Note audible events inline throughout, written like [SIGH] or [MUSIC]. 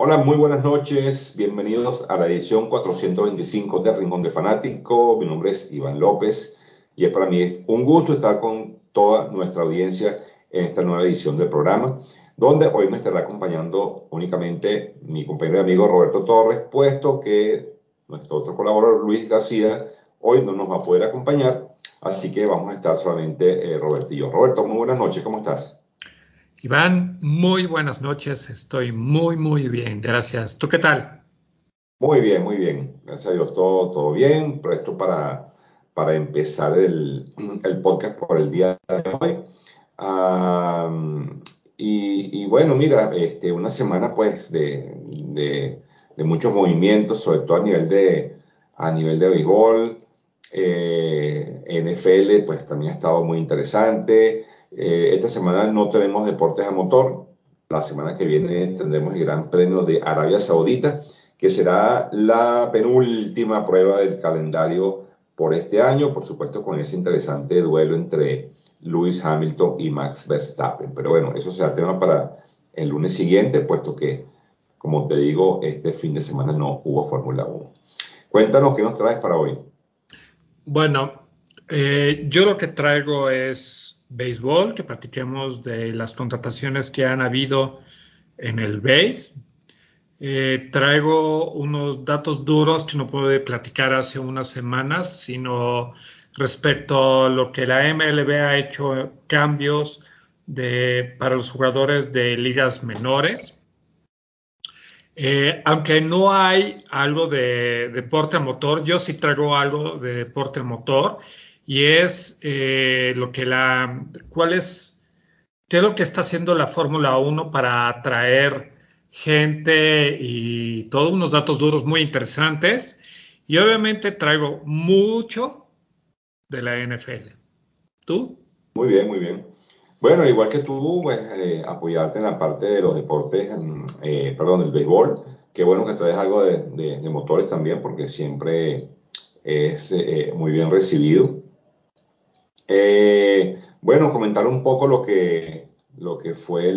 Hola, muy buenas noches. Bienvenidos a la edición 425 de Rincón de Fanático. Mi nombre es Iván López y es para mí un gusto estar con toda nuestra audiencia en esta nueva edición del programa, donde hoy me estará acompañando únicamente mi compañero y amigo Roberto Torres, puesto que nuestro otro colaborador Luis García hoy no nos va a poder acompañar, así que vamos a estar solamente eh, Roberto y yo. Roberto, muy buenas noches, ¿cómo estás? Iván, muy buenas noches. Estoy muy, muy bien. Gracias. ¿Tú qué tal? Muy bien, muy bien. Gracias a Dios, todo, todo bien. Presto para, para empezar el, el podcast por el día de hoy. y, bueno, mira, este, una semana pues de, de, de, muchos movimientos, sobre todo a nivel de, a nivel de béisbol. Eh, NFL pues también ha estado muy interesante. Eh, esta semana no tenemos deportes a motor. La semana que viene tendremos el Gran Premio de Arabia Saudita, que será la penúltima prueba del calendario por este año, por supuesto con ese interesante duelo entre Lewis Hamilton y Max Verstappen. Pero bueno, eso será tema para el lunes siguiente, puesto que, como te digo, este fin de semana no hubo Fórmula 1. Cuéntanos qué nos traes para hoy. Bueno, eh, yo lo que traigo es béisbol, que platiquemos de las contrataciones que han habido en el base. Eh, traigo unos datos duros que no pude platicar hace unas semanas, sino respecto a lo que la MLB ha hecho cambios de, para los jugadores de ligas menores. Eh, aunque no hay algo de deporte motor, yo sí traigo algo de deporte motor y es eh, lo que la, cuál es, qué es lo que está haciendo la Fórmula 1 para atraer gente y todos unos datos duros muy interesantes. Y obviamente traigo mucho de la NFL. ¿Tú? Muy bien, muy bien. Bueno, igual que tú, pues eh, apoyarte en la parte de los deportes, eh, perdón, del béisbol. Qué bueno que traes algo de, de motores también, porque siempre es muy bien recibido. Eh, bueno, comentar un poco lo que, lo que fue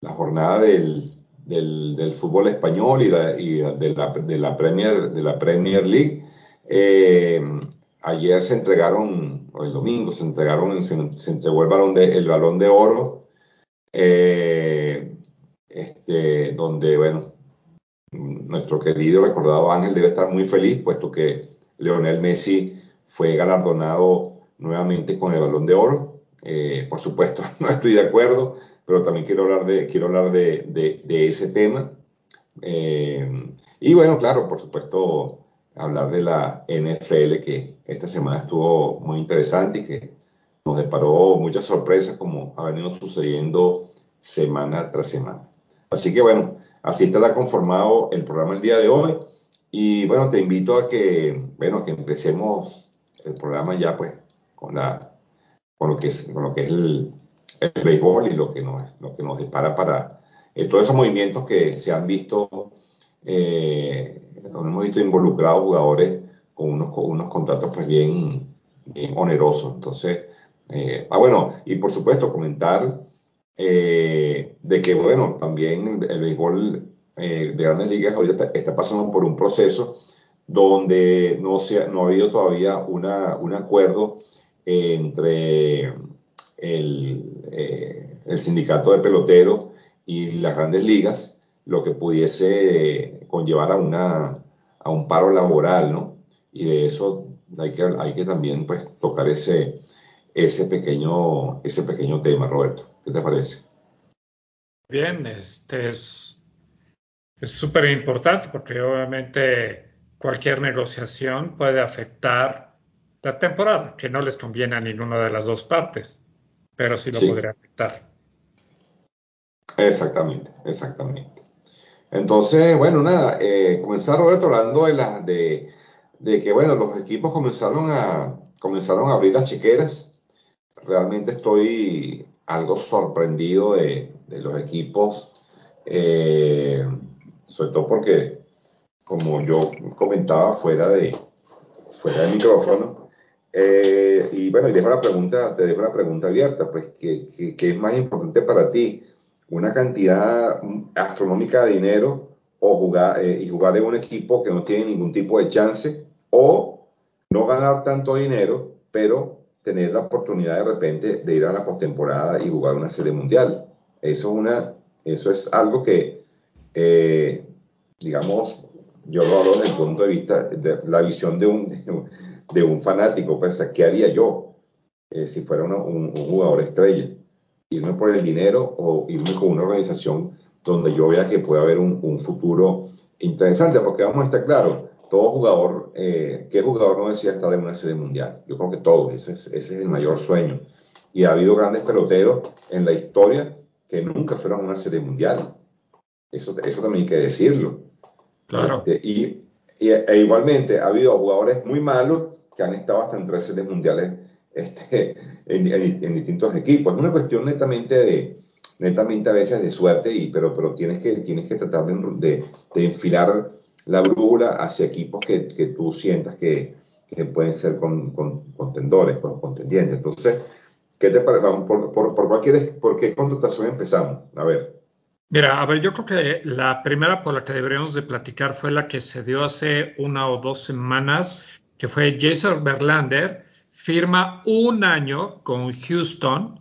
la jornada del, del, fútbol español y, de, la, de, la, Premier, de la Premier League. Eh, ayer se entregaron, o el domingo se entregaron, se, entregó el balón de, el balón de oro, eh, este, donde, bueno, nuestro querido recordado Ángel debe estar muy feliz, puesto que Leonel Messi fue galardonado nuevamente con el balón de oro. Eh, por supuesto, [LAUGHS] no estoy de acuerdo, pero también quiero hablar de, quiero hablar de, de, ese tema. Eh, y bueno, claro, por supuesto, hablar de la NFL, que esta semana estuvo muy interesante y que nos deparó muchas sorpresas, como ha venido sucediendo semana tras semana. Así que bueno, así estará conformado el programa el día de hoy. Y bueno, te invito a que, bueno, que empecemos el programa ya, pues, con, la, con, lo, que es, con lo que es el, el béisbol y lo que nos, lo que nos dispara para eh, todos esos movimientos que se han visto, eh, hemos visto involucrados jugadores con unos, unos contratos pues bien, bien onerosos. Entonces, eh, ah, bueno, y por supuesto comentar de que, bueno, también el, béisbol de grandes ligas ahorita está, está, pasando por un proceso donde no, se, no ha habido todavía una, un acuerdo entre el, eh, el sindicato de peloteros y las grandes ligas, lo que pudiese conllevar a, una, a un paro laboral, ¿no? Y de eso hay que, hay que también pues, tocar ese, ese, pequeño, ese pequeño tema, Roberto. ¿Qué te parece? Bien, este es súper importante porque obviamente cualquier negociación puede afectar la temporada, que no les conviene a ninguna de las dos partes, pero sí lo podría afectar. Exactamente, exactamente. Entonces, bueno, nada, eh, comenzar Roberto hablando de, la, de, de, que, bueno, los equipos comenzaron a, comenzaron a abrir las chiqueras. Realmente estoy algo sorprendido de, de los equipos, eh, sobre todo porque, como yo comentaba fuera de, fuera del micrófono, eh, y bueno, y dejo la pregunta, te dejo la pregunta abierta, pues, ¿qué, qué, es más importante para ti? una cantidad astronómica de dinero o jugar, eh, y jugar en un equipo que no tiene ningún tipo de chance o no ganar tanto dinero, pero tener la oportunidad de repente de ir a la postemporada y jugar una serie mundial. Eso es, una, eso es algo que, eh, digamos, yo lo hablo desde el punto de vista de la visión de un, de un fanático. Pues, ¿Qué haría yo eh, si fuera un, jugador estrella? Irme por el dinero o irme con una organización donde yo vea que puede haber un, un futuro interesante, porque vamos a estar claros, todo jugador, eh, ¿qué jugador no decía estar en una serie mundial? Yo creo que todos, ese es, ese es el mayor sueño. Y ha habido grandes peloteros en la historia que nunca fueron a una serie mundial. Eso, eso también hay que decirlo. Claro. Este, y, e igualmente ha habido jugadores muy malos que han estado hasta en tres series mundiales este, [LAUGHS] en, en, distintos equipos. Es una cuestión netamente de, netamente a veces de suerte, y, pero, pero tienes, que, tienes que tratar de, de, enfilar la brújula hacia equipos que, que tú sientas que, que pueden ser con, con, contendores, pues, contendientes. Entonces, ¿qué te parece? ¿Por, por, por, cuál quieres, ¿Por qué contratación empezamos? A ver. Mira, a ver, yo creo que la primera por la que deberíamos de platicar fue la que se dio hace una o dos semanas, que fue Jason Verlander, firma un año con Houston,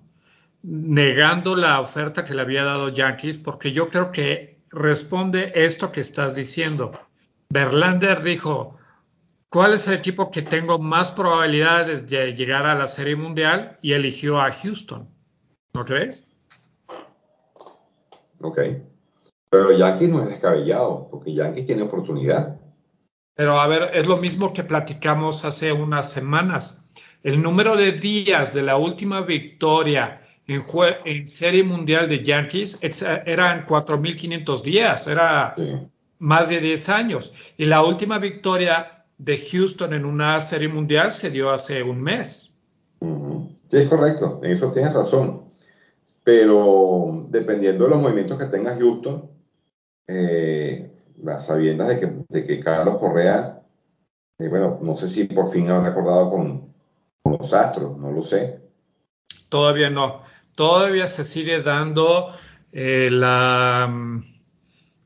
negando la oferta que le había dado Yankees, porque yo creo que responde esto que estás diciendo. Verlander dijo, ¿cuál es el equipo que tengo más probabilidades de llegar a la Serie Mundial? Y eligió a Houston. ¿No crees? Ok. Pero Yankees no es descabellado, porque Yankees tiene oportunidad. Pero a ver, es lo mismo que platicamos hace unas semanas. El número de días de la última victoria en, en Serie Mundial de Yankees eran 4.500 días. Era más de 10 años. Y la última victoria de Houston en una serie mundial se dio hace un mes. Sí, es correcto, en eso tienes razón. Pero dependiendo de los movimientos que tenga Houston, eh, las sabiendas de que, de que Carlos Correa, eh, bueno, no sé si por fin han acordado con, los Astros, no lo sé. Todavía no. Todavía se sigue dando eh, la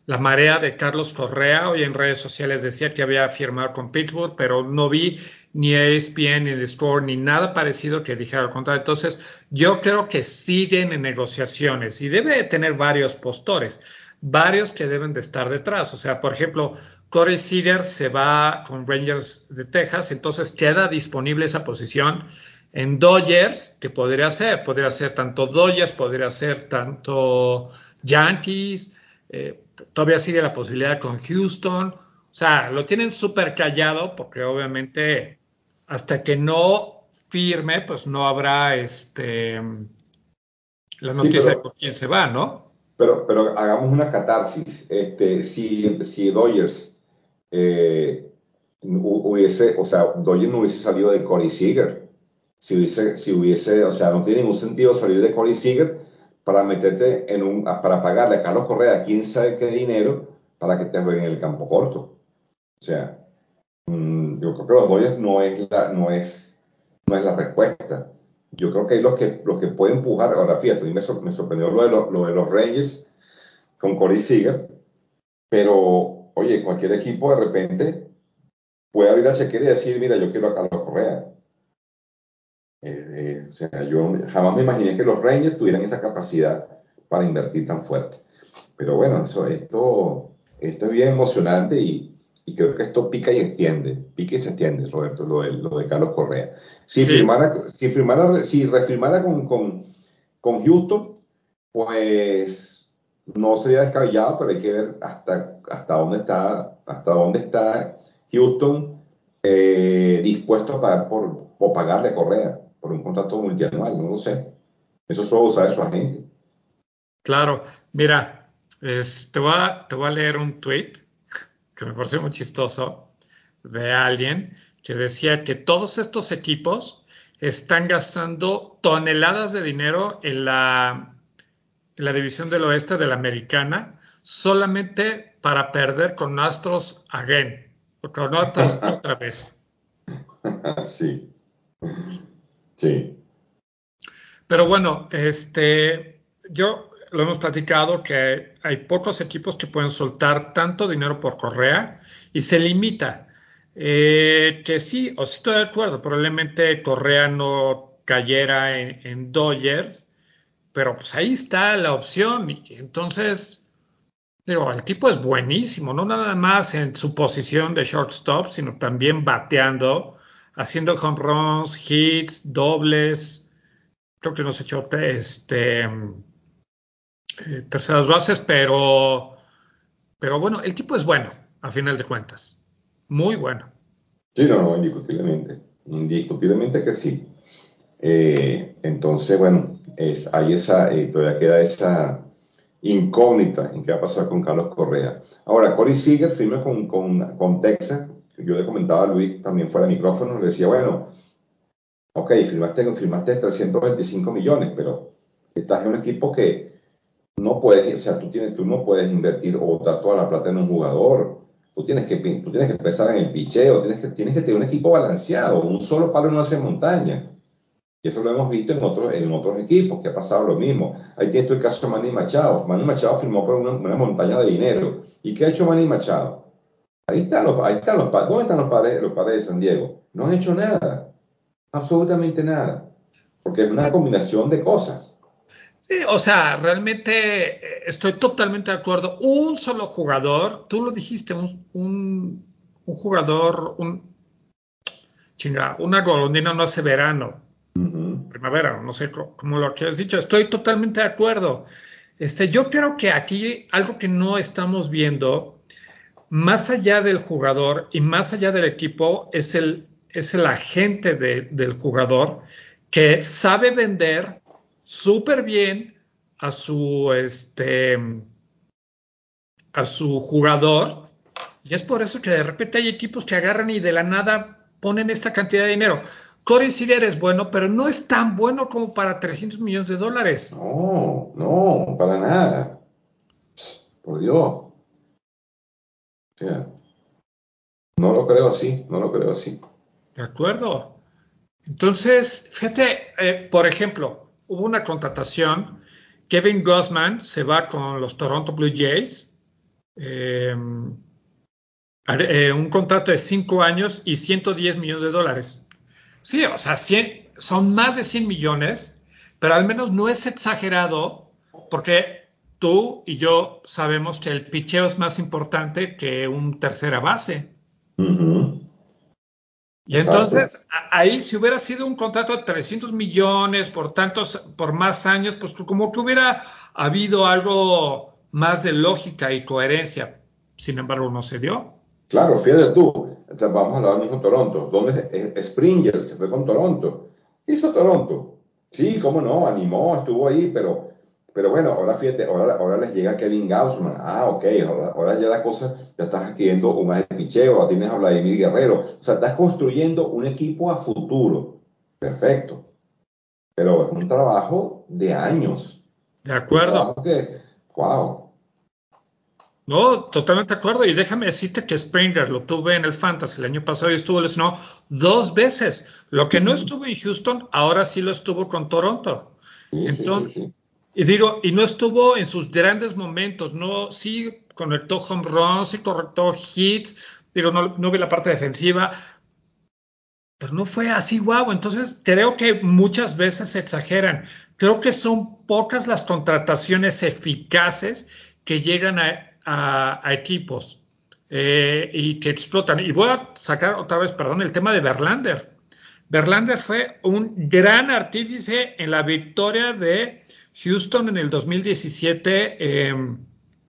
la marea de Carlos Correa. Hoy en redes sociales decía que había firmado con Pittsburgh, pero no vi ni ESPN, ni el Score, ni nada parecido que dijera al contrario. Entonces, yo creo que siguen en negociaciones y debe tener varios postores, varios que deben de estar detrás. O sea, por ejemplo, Corey Seager se va con Rangers de Texas, entonces queda disponible esa posición en Dodgers, que podría ser, podría ser tanto Dodgers, podría ser tanto Yankees. Eh, todavía sigue la posibilidad con Houston. O sea, lo tienen súper callado porque obviamente hasta que no firme, pues no habrá este la noticia de quién se va, ¿no? Pero, pero hagamos una catarsis. Este, si, si Dodgers eh, hubiese, o sea, Dodgers no hubiese salido de Corey Seager. Si hubiese, si hubiese, o sea, no tiene ningún sentido salir de Corey Seager para meterte en un, para pagarle a Carlos Correa quién sabe qué dinero para que te jueguen en el campo corto. O sea, mm, yo creo que los Dodgers no es la, no es, no es la respuesta. Yo creo que los que, los que pueden empujar, ahora fíjate, a mí me, sorprendió lo de, lo, de los Rangers con Corey Seager, pero oye, cualquier equipo de repente puede abrir la chequera y decir, mira, yo quiero a Carlos Correa. Eh, eh, o sea, yo jamás me imaginé que los Rangers tuvieran esa capacidad para invertir tan fuerte. Pero bueno, eso, esto, esto es bien emocionante y, y creo que esto pica y extiende, pica y se extiende, Roberto, lo de, lo de Carlos Correa. Si, firmara, si, firmara, si refirmara con, con, con Houston, pues no sería descabellado, pero hay que ver hasta, hasta dónde está, hasta dónde está Houston eh, dispuesto a pagar por, o pagarle a Correa por un contrato multianual, no lo sé. Eso solo sabe su agente. Claro, mira, te, voy a, te a leer un tweet que me pareció muy chistoso de alguien que decía que todos estos equipos están gastando toneladas de dinero en la, en la división del oeste de la americana solamente para perder con Astros again, o con otras otra vez. Sí. Sí. Pero bueno, este, yo lo hemos platicado, que hay pocos equipos que pueden soltar tanto dinero por Correa y se limita. Eh, que sí, o sí estoy de acuerdo, probablemente Correa no cayera en, en Dodgers, pero pues ahí está la opción. Entonces, digo, el tipo es buenísimo, no nada más en su posición de shortstop, sino también bateando, haciendo home runs, hits, dobles. Creo que nos echó este, eh, terceras bases, pero, pero bueno, el tipo es bueno, a final de cuentas. Muy bueno. Sí, no, no, indiscutiblemente. Indiscutiblemente que sí. Eh, entonces, bueno, es, hay esa, eh, todavía queda esa incógnita en qué va a pasar con Carlos Correa. Ahora, Corey Seager firma con, con, con Texas. Yo le comentaba a Luis también fuera de micrófono, le decía, bueno, ok, firmaste, firmaste 325 millones, pero estás en un equipo que no puedes, o sea, tú, tienes, tú no puedes invertir o botar toda la plata en un jugador. Tú tienes que, tú tienes que empezar en el picheo, tienes tienes que tener un equipo balanceado. Un solo palo no hace montaña. Y eso lo hemos visto en otros, en otros equipos, que ha pasado lo mismo. Ahí tienes el caso de Manny Machado. Manny Machado firmó por una, montaña de dinero. ¿Y qué ha hecho Manny Machado? Ahí están los, ahí están los ¿Dónde están los padres, los padres de San Diego? No han hecho nada. Absolutamente nada. Porque es una combinación de cosas. Sí, o sea, realmente estoy totalmente de acuerdo. Un solo jugador, tú lo dijiste, un, un, un jugador, un chinga, una golondrina no hace verano primavera, no sé cómo lo que has dicho, estoy totalmente de acuerdo. Este, yo creo que aquí algo que no estamos viendo, más allá del jugador y más allá del equipo, es el, es el agente de, del jugador que sabe vender súper bien a su, este, a su jugador. Y es por eso que de repente hay equipos que agarran y de la nada ponen esta cantidad de dinero. Corey Seager es bueno, pero no es tan bueno como para 300 millones de dólares. No, no, para nada. Por Dios. O sea, no lo creo así, no lo creo así. De acuerdo. Entonces, fíjate, eh, por ejemplo, hubo una contratación. Kevin Gossman se va con los Toronto Blue Jays. Eh, eh, un contrato de 5 años y 110 millones de dólares. Sí, o sea, 100, son más de 100 millones, pero al menos no es exagerado porque tú y yo sabemos que el picheo es más importante que un tercera base. Uh -huh. Y entonces, Exacto. ahí si hubiera sido un contrato de 300 millones por tantos, por más años, pues como que hubiera habido algo más de lógica y coherencia. Sin embargo, no se dio. Claro, fíjate tú, vamos a hablar mismo Toronto. ¿Dónde Springer se fue con Toronto? ¿Qué hizo Toronto? Sí, cómo no, animó, estuvo ahí, pero, pero bueno, ahora fíjate, ahora, ahora les llega Kevin Gaussman. Ah, ok, ahora, ahora ya la cosa, ya estás adquiriendo un de picheo, tienes a Vladimir Guerrero. O sea, estás construyendo un equipo a futuro. Perfecto. Pero es un trabajo de años. De acuerdo. Que, wow. No, totalmente de acuerdo. Y déjame decirte que Springer lo tuve en el Fantasy el año pasado y estuvo lesionado dos veces. Lo que no estuvo en Houston, ahora sí lo estuvo con Toronto. Entonces, y digo, y no estuvo en sus grandes momentos. No, sí conectó home runs, sí conectó hits, pero no, no vi la parte defensiva. Pero no fue así guau. Entonces, creo que muchas veces se exageran. Creo que son pocas las contrataciones eficaces que llegan a a, equipos eh, y que explotan. Y voy a sacar otra vez, perdón, el tema de Verlander. Verlander fue un gran artífice en la victoria de Houston en el 2017 eh,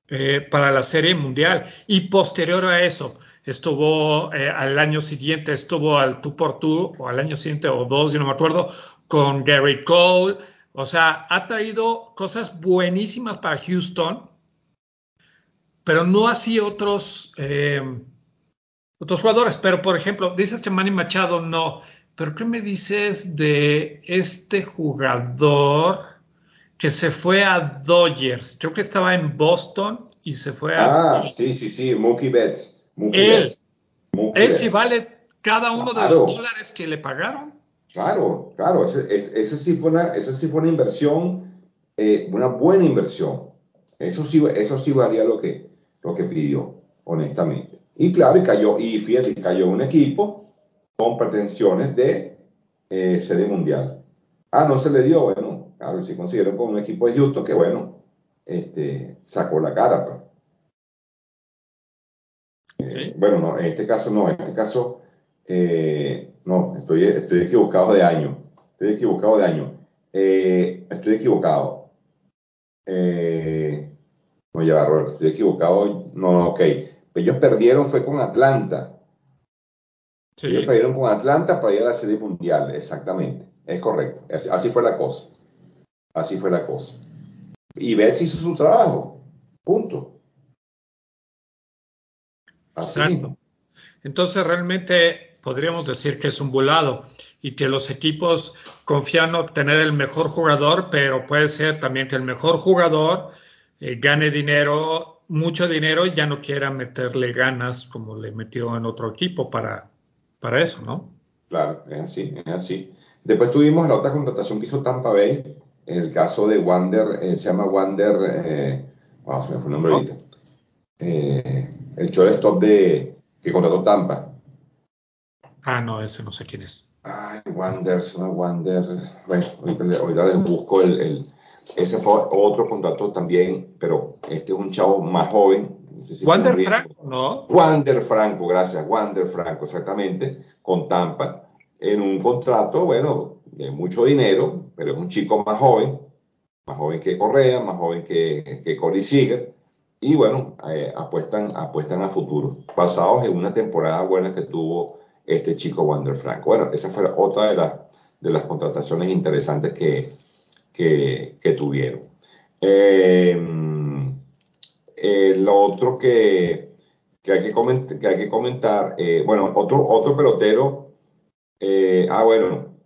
eh, para la Serie Mundial. Y posterior a eso, estuvo eh, al año siguiente, estuvo al tú por tú, o al año siguiente, o dos, yo no me acuerdo, con Gary Cole. O sea, ha traído cosas buenísimas para Houston pero no así otros, eh, otros jugadores. Pero, por ejemplo, dices que Manny Machado no, pero ¿qué me dices de este jugador que se fue a Dodgers? Creo que estaba en Boston y se fue a... Ah, sí, sí, sí, Mookie Betts. Mookie él, Betts. Mookie él sí vale cada uno claro. de los dólares que le pagaron. Claro, claro, ese sí fue una, esa sí fue una inversión eh, una buena inversión. Eso sí, eso sí valía lo que, lo que pidió, honestamente. Y claro, y cayó, y fíjate, cayó un equipo con pretensiones de eh, serie mundial. Ah, no se le dio, bueno, claro, si consiguieron con un equipo de Houston que, bueno, este, sacó la cara, pues. Eh, bueno, no, en este caso no, en este caso, eh, no, estoy, estoy equivocado de año, estoy equivocado de año, eh, estoy equivocado. no, ya, Roberto, estoy equivocado, no, ok, ellos perdieron fue con Atlanta. Sí. Ellos perdieron con Atlanta para ir a la Serie Mundial, exactamente, es correcto, así fue la cosa, así fue la cosa. Y Betts hizo su trabajo, punto. Exacto. Entonces realmente podríamos decir que es un volado y que los equipos confían en obtener el mejor jugador, pero puede ser también que el mejor jugador eh, gane dinero, mucho dinero y ya no quiera meterle ganas como le metió en otro equipo para, para eso, ¿no? Claro, es así, es así. Después tuvimos la otra contratación que hizo Tampa Bay, el caso de Wander, eh, se llama Wander, eh, oh, se me fue el nombre ahorita. Eh, el shortstop de que contrató Tampa. Ah, no, ese no sé quién es. Ay, Wander, se llama Wander. Bueno, ahorita, ahorita les busco el, el, Ese fue otro contrato también, pero este es un chavo más joven. Wander Franco, ¿no? Wander Franco, gracias. Wander Franco, exactamente, con Tampa, en un contrato, bueno, de mucho dinero, pero es un chico más joven, más joven que Correa, más joven que, que Corey Seager y bueno, eh, apuestan, apuestan a futuro, basados en una temporada buena que tuvo este chico Wander Franco. Bueno, esa fue otra de, las de las contrataciones interesantes que, que, tuvieron. Eh, eh, lo otro que, que, hay, que, comentar, que hay que comentar, bueno, otro, otro pelotero, ah, bueno,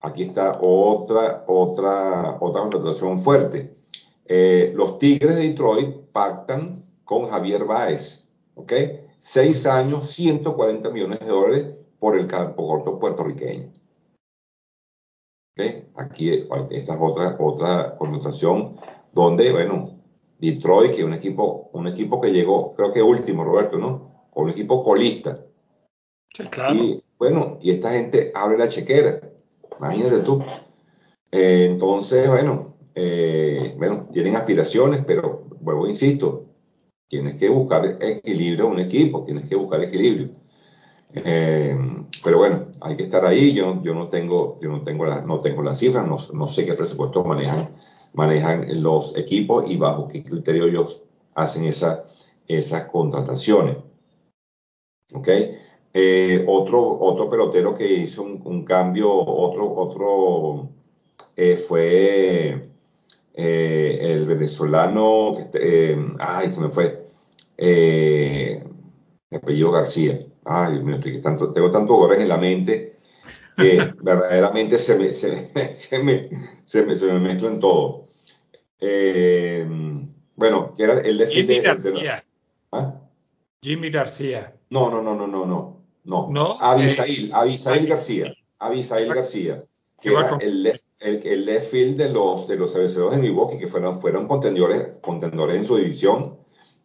aquí está otra, otra, otra contratación fuerte. los Tigres de Detroit pactan con Javier Báez, ¿ok? Seis años, 140 millones de dólares por el campo corto puertorriqueño. Aquí, esta es otra, otra conversación donde, bueno, Detroit, que es un equipo, un equipo que llegó, creo que último, Roberto, ¿no? Con un equipo colista. Sí, claro. Y bueno, y esta gente abre la chequera. Imagínate tú. Eh, entonces, bueno, eh, bueno, tienen aspiraciones, pero vuelvo, insisto, tienes que buscar equilibrio en un equipo, tienes que buscar equilibrio. Eh, pero bueno, hay que estar ahí. Yo, no tengo, no tengo, las cifras, no, sé qué presupuesto manejan, manejan los equipos y bajo qué criterio ellos hacen esa, esas contrataciones. ¿Ok? Eh, otro, pelotero que hizo un, cambio, otro, otro eh, fue el venezolano, ay, se me fue, apellido García. Ay, Dios mío, estoy tanto, tengo tantos goles en la mente que [LAUGHS] verdaderamente se me, se, se, me, se, me, se me mezclan todo. Eh, bueno, que era el de Jimmy García. ¿Ah? Jimmy García. No, no, no, no, no, no. No, ¿No? Abisail, eh, Abisail García. Abisail García. Que era el, el, el left field de los, de los de Milwaukee, que fueron, fueron contendores, contendores en su división,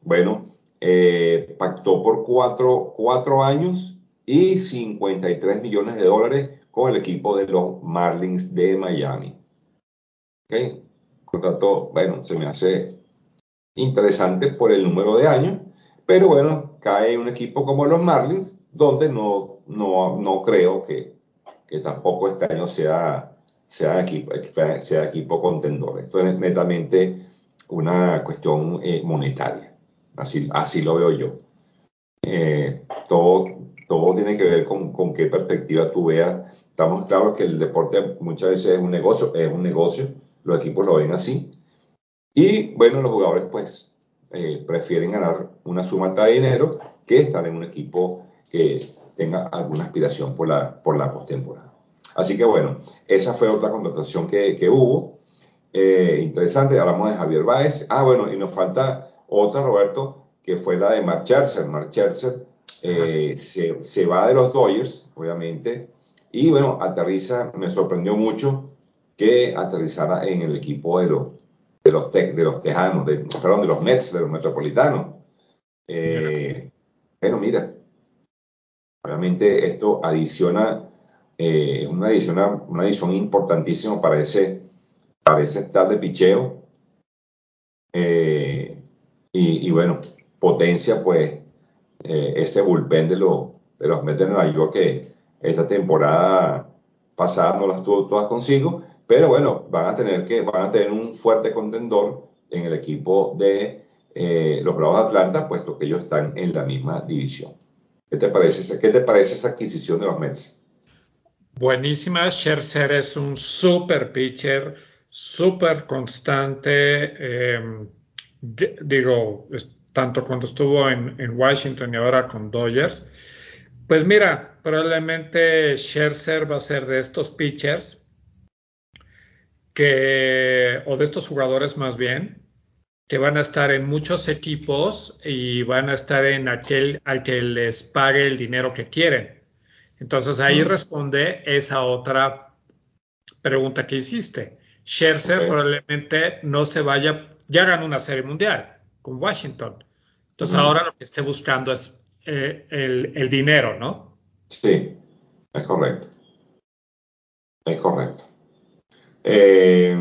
bueno, eh, pactó por cuatro, cuatro años y 53 millones de dólares con el equipo de los Marlins de Miami. ¿Ok? Contrato, bueno, se me hace interesante por el número de años, pero bueno, cae un equipo como los Marlins, donde no, no, no creo que, que tampoco este año sea sea equipo, sea equipo contendor. Esto es netamente una cuestión eh, monetaria. Así, así lo veo yo. Eh, todo, todo tiene que ver con, con, qué perspectiva tú veas. Estamos claros que el deporte muchas veces es un negocio, es un negocio, los equipos lo ven así. Y bueno, los jugadores pues eh, prefieren ganar una suma de dinero que estar en un equipo que tenga alguna aspiración por la, por la postemporada. Así que bueno, esa fue otra contratación que, que hubo. Eh, interesante, hablamos de Javier Báez. Ah, bueno, y nos falta otra, Roberto, que fue la de Mark Scherzer. Mark Scherzer eh, se, se, va de los Dodgers, obviamente, y bueno, aterriza, me sorprendió mucho que aterrizara en el equipo de los, de los, de los Tejanos, de, perdón, de los Mets, de los Metropolitanos. Eh, bueno, mira, obviamente esto adiciona, eh, una, adición, una adición importantísima para ese, para ese tal de picheo. Eh, y, bueno, potencia pues ese bullpen de, los de los Mets de Nueva York que esta temporada pasada no las tuvo todas consigo, pero bueno, van a tener que, van a tener un fuerte contendor en el equipo de eh, los Bravos de Atlanta, puesto que ellos están en la misma división. ¿Qué te parece, qué te parece esa adquisición de los Mets? Buenísima. Scherzer es un super pitcher, súper constante. Em, digo, tanto cuando estuvo en, en, Washington y ahora con Dodgers. Pues mira, probablemente Scherzer va a ser de estos pitchers que, o de estos jugadores más bien, que van a estar en muchos equipos y van a estar en aquel al que les pague el dinero que quieren. Entonces ahí mm. responde esa otra pregunta que hiciste. Scherzer probablemente no se vaya, ya ganó una serie mundial con Washington. Entonces ahora lo que esté buscando es eh, el, el dinero, ¿no? Sí, es correcto. Es correcto. Eh,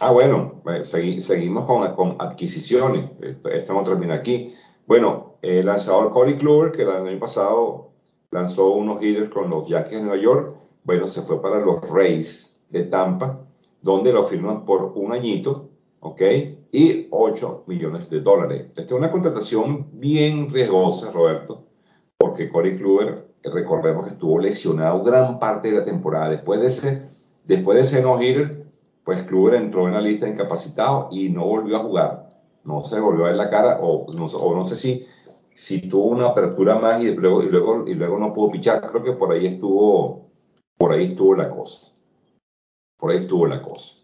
ah, bueno, eh, seguimos con, con adquisiciones. Esto, no termina aquí. Bueno, el lanzador Corey Kluber, que el año pasado lanzó unos hitters con los Yankees de Nueva York, bueno, se fue para los Rays de Tampa, donde lo firman por un añito, ¿ok? Y 8 millones de dólares. Esta es una contratación bien riesgosa, Roberto, porque Corey Kluber, recordemos que estuvo lesionado gran parte de la temporada. Después de ese Después de ese no-hitter, pues Kluber entró en la lista de incapacitados y no volvió a jugar. No se volvió a ver la cara, o no, o no sé si, si tuvo una apertura más y luego, y, luego, y luego no pudo pichar. Creo que por ahí estuvo, por ahí estuvo la cosa. Por ahí estuvo la cosa.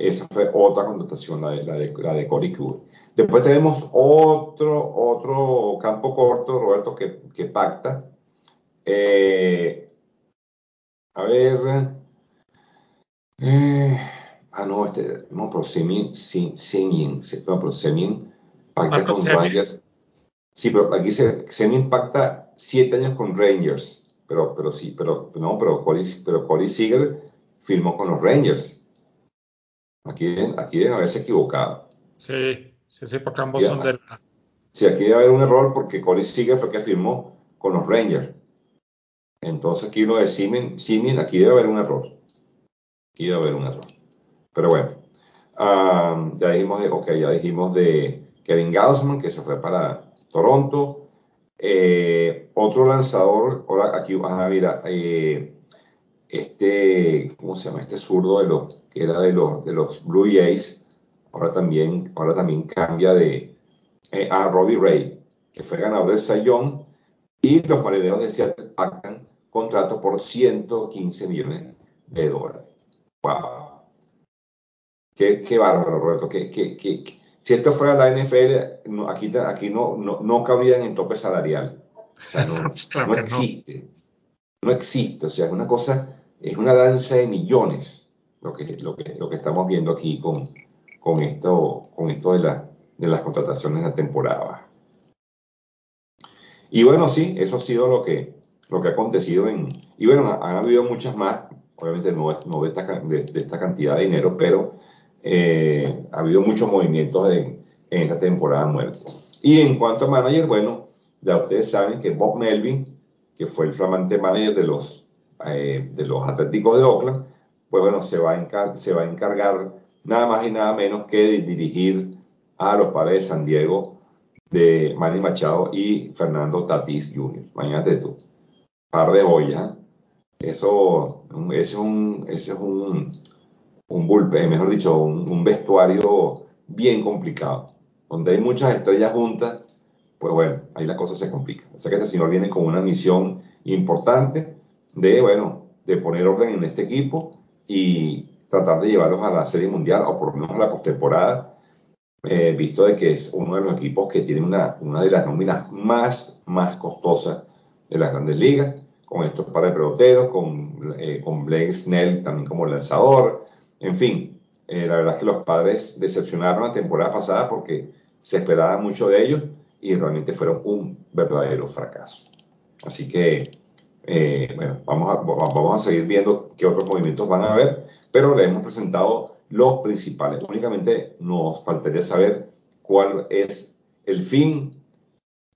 Esa fue otra contestación, la de, la de, la de Kluber. Después tenemos otro, otro campo corto, Roberto, que, que pacta. Eh, a ver, eh, ah, no, este, no, pero Semien, Semien, no, pero Semien pacta con Rangers. Sí, pero aquí se, Semien pacta siete años con Rangers. Pero, pero sí, pero no, pero Cody, pero Seager firmó con los Rangers. Aquí, aquí deben haberse equivocado. Sí, sí, sí, porque ambos son de la... Sí, aquí debe haber un error porque Cody Seager fue el que firmó con los Rangers. Entonces aquí lo de Semien, aquí debe haber un error iba a haber un error. Pero bueno, ya dijimos de, ok, ya dijimos de Kevin Gaussman, que se fue para Toronto. Eh, otro lanzador, ahora aquí, a mira, eh, este, ¿cómo se llama? Este zurdo de los, que era de los, de los Blue Jays, ahora también, ahora también cambia de, eh, a Robbie Ray, que fue ganador del Sayón, y los marineros de Seattle pactan contrato por 115 millones de dólares. Wow. Qué, qué bárbaro, Roberto. Que, que, si esto fuera la NFL, aquí, aquí no, no, no cabrían en tope salarial. O sea, no, [LAUGHS] no existe. No. existe. O sea, es una cosa, es una danza de millones lo que, lo que, lo que estamos viendo aquí con, con esto, con esto de, la, de las contrataciones de la temporada. Y bueno, sí, eso ha sido lo que, lo que ha acontecido en... Y bueno, han habido muchas más obviamente no, no de, esta, de, esta cantidad de dinero, pero eh, ha habido muchos movimientos en, en esta temporada muerta. Y en cuanto a manager, bueno, ya ustedes saben que Bob Melvin, que fue el flamante manager de los, eh, de los Atléticos de Oakland, pues bueno, se va, a se va a encargar nada más y nada menos que de dirigir a los padres de San Diego de Manny Machado y Fernando Tatis Jr. Imagínate tú, par de joyas. Eso ese es un, ese es un, un mejor dicho, un, vestuario bien complicado. Donde hay muchas estrellas juntas, pues bueno, ahí la cosa se complica. O sea que este señor viene con una misión importante de, bueno, de poner orden en este equipo y tratar de llevarlos a la Serie Mundial o por lo menos a la postemporada, eh, visto de que es uno de los equipos que tiene una, una de las nóminas más, más costosas de las grandes ligas con estos par de peloteros, con, eh, con Blake Snell también como lanzador. En fin, Eh, la verdad es que los padres decepcionaron la temporada pasada porque se esperaba mucho de ellos y realmente fueron un verdadero fracaso. Así que, eh, bueno, vamos a, vamos a seguir viendo qué otros movimientos van a haber, pero le hemos presentado los principales. Únicamente nos faltaría saber cuál es el fin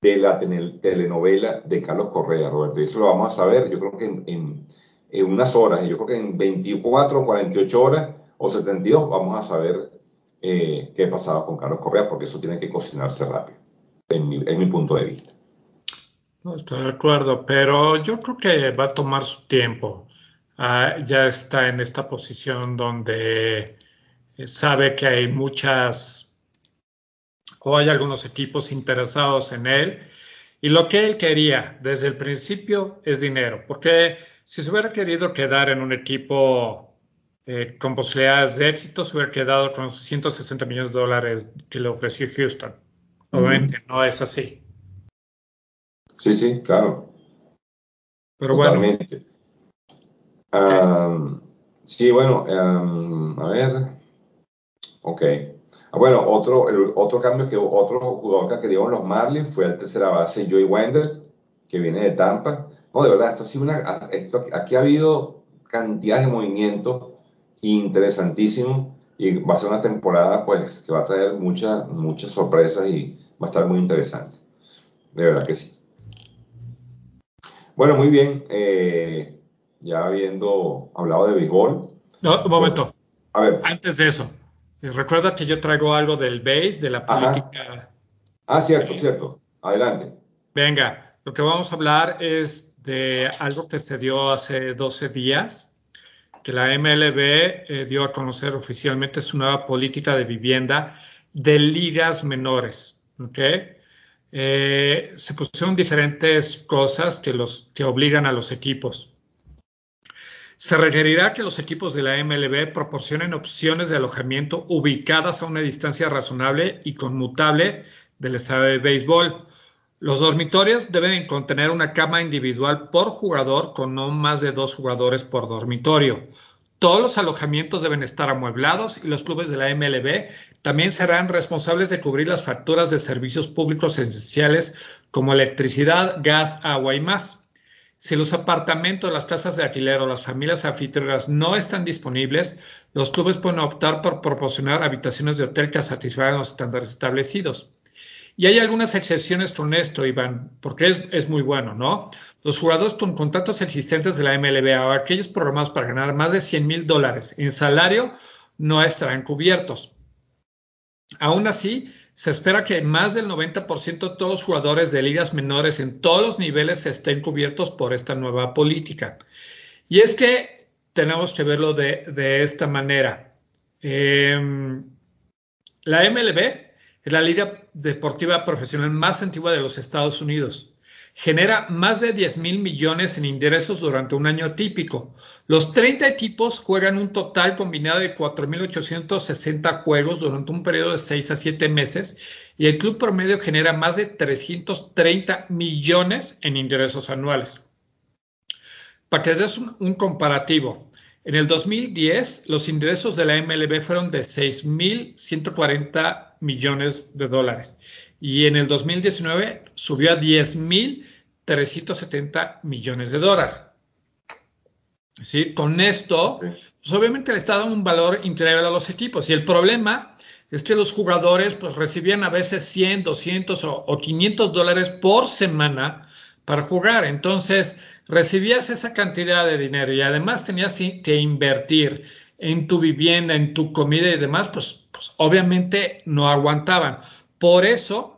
de la telenovela de Carlos Correa, Roberto. Y eso lo vamos a saber, yo creo que en, en, unas horas, yo creo que en 24, 48 horas o 72 vamos a saber eh, qué pasaba con Carlos Correa, porque eso tiene que cocinarse rápido, en mi, en mi punto de vista. No estoy de acuerdo, pero yo creo que va a tomar su tiempo. Ah, ya está en esta posición donde sabe que hay muchas o hay algunos equipos interesados en él y lo que él quería desde el principio es dinero, porque si se hubiera querido quedar en un equipo eh, con posibilidades de éxito, se hubiera quedado con los 160 millones de dólares que le ofreció Houston. Obviamente no es así. Sí, sí, claro. Pero bueno. sí, bueno, a ver. Ok. Ah, bueno, otro, el, otro cambio que otro jugador que adquirieron los Marlins fue el tercera base Joey Wendell, que viene de Tampa. No, de verdad, esto sí una, esto, aquí ha habido cantidad de movimientos interesantísimos y va a ser una temporada pues que va a traer muchas muchas sorpresas y va a estar muy interesante. De verdad que sí. Bueno, muy bien. Eh, ya habiendo hablado de béisbol. No, un momento. a ver. Antes de eso, Recuerda que yo traigo algo del BASE, de la política. Ah, cierto, cierto. Adelante. Venga, lo que vamos a hablar es de algo que se dio hace 12 días, que la MLB eh, dio a conocer oficialmente su nueva política de vivienda de ligas menores. Eh, se pusieron diferentes cosas que, los, que obligan a los equipos. Se requerirá que los equipos de la MLB proporcionen opciones de alojamiento ubicadas a una distancia razonable y conmutable del estadio de béisbol. Los dormitorios deben contener una cama individual por jugador con no más de dos jugadores por dormitorio. Todos los alojamientos deben estar amueblados y los clubes de la MLB también serán responsables de cubrir las facturas de servicios públicos esenciales como electricidad, gas, agua y más. Si los apartamentos, las casas de alquiler o las familias anfitrionas no están disponibles, los clubes pueden optar por proporcionar habitaciones de hotel que satisfagan los estándares establecidos. Y hay algunas excepciones con esto, Iván, porque es, muy bueno, ¿no? Los jugadores con contratos existentes de la MLB o aquellos programados para ganar más de 100 mil dólares en salario no estarán cubiertos. Aún así, se espera que más del 90% de todos los jugadores de ligas menores en todos los niveles estén cubiertos por esta nueva política. Y es que tenemos que verlo de, esta manera. Em, la MLB es la liga deportiva profesional más antigua de los Estados Unidos genera más de 10 mil millones en ingresos durante un año típico. Los 30 equipos juegan un total combinado de 4.860 juegos durante un periodo de 6 a 7 meses y el club promedio genera más de 330 millones en ingresos anuales. Para que des un, un comparativo, en el 2010 los ingresos de la MLB fueron de 6.140 millones de dólares y en el 2019 subió a 10.370 millones de dólares. ¿Sí? Con esto, pues obviamente le está dando un valor increíble a los equipos. Y el problema es que los jugadores pues, recibían a veces 100, 200 o, o 500 dólares por semana para jugar. Entonces, recibías esa cantidad de dinero y además tenías que invertir en tu vivienda, en tu comida y demás, pues, pues obviamente no aguantaban. Por eso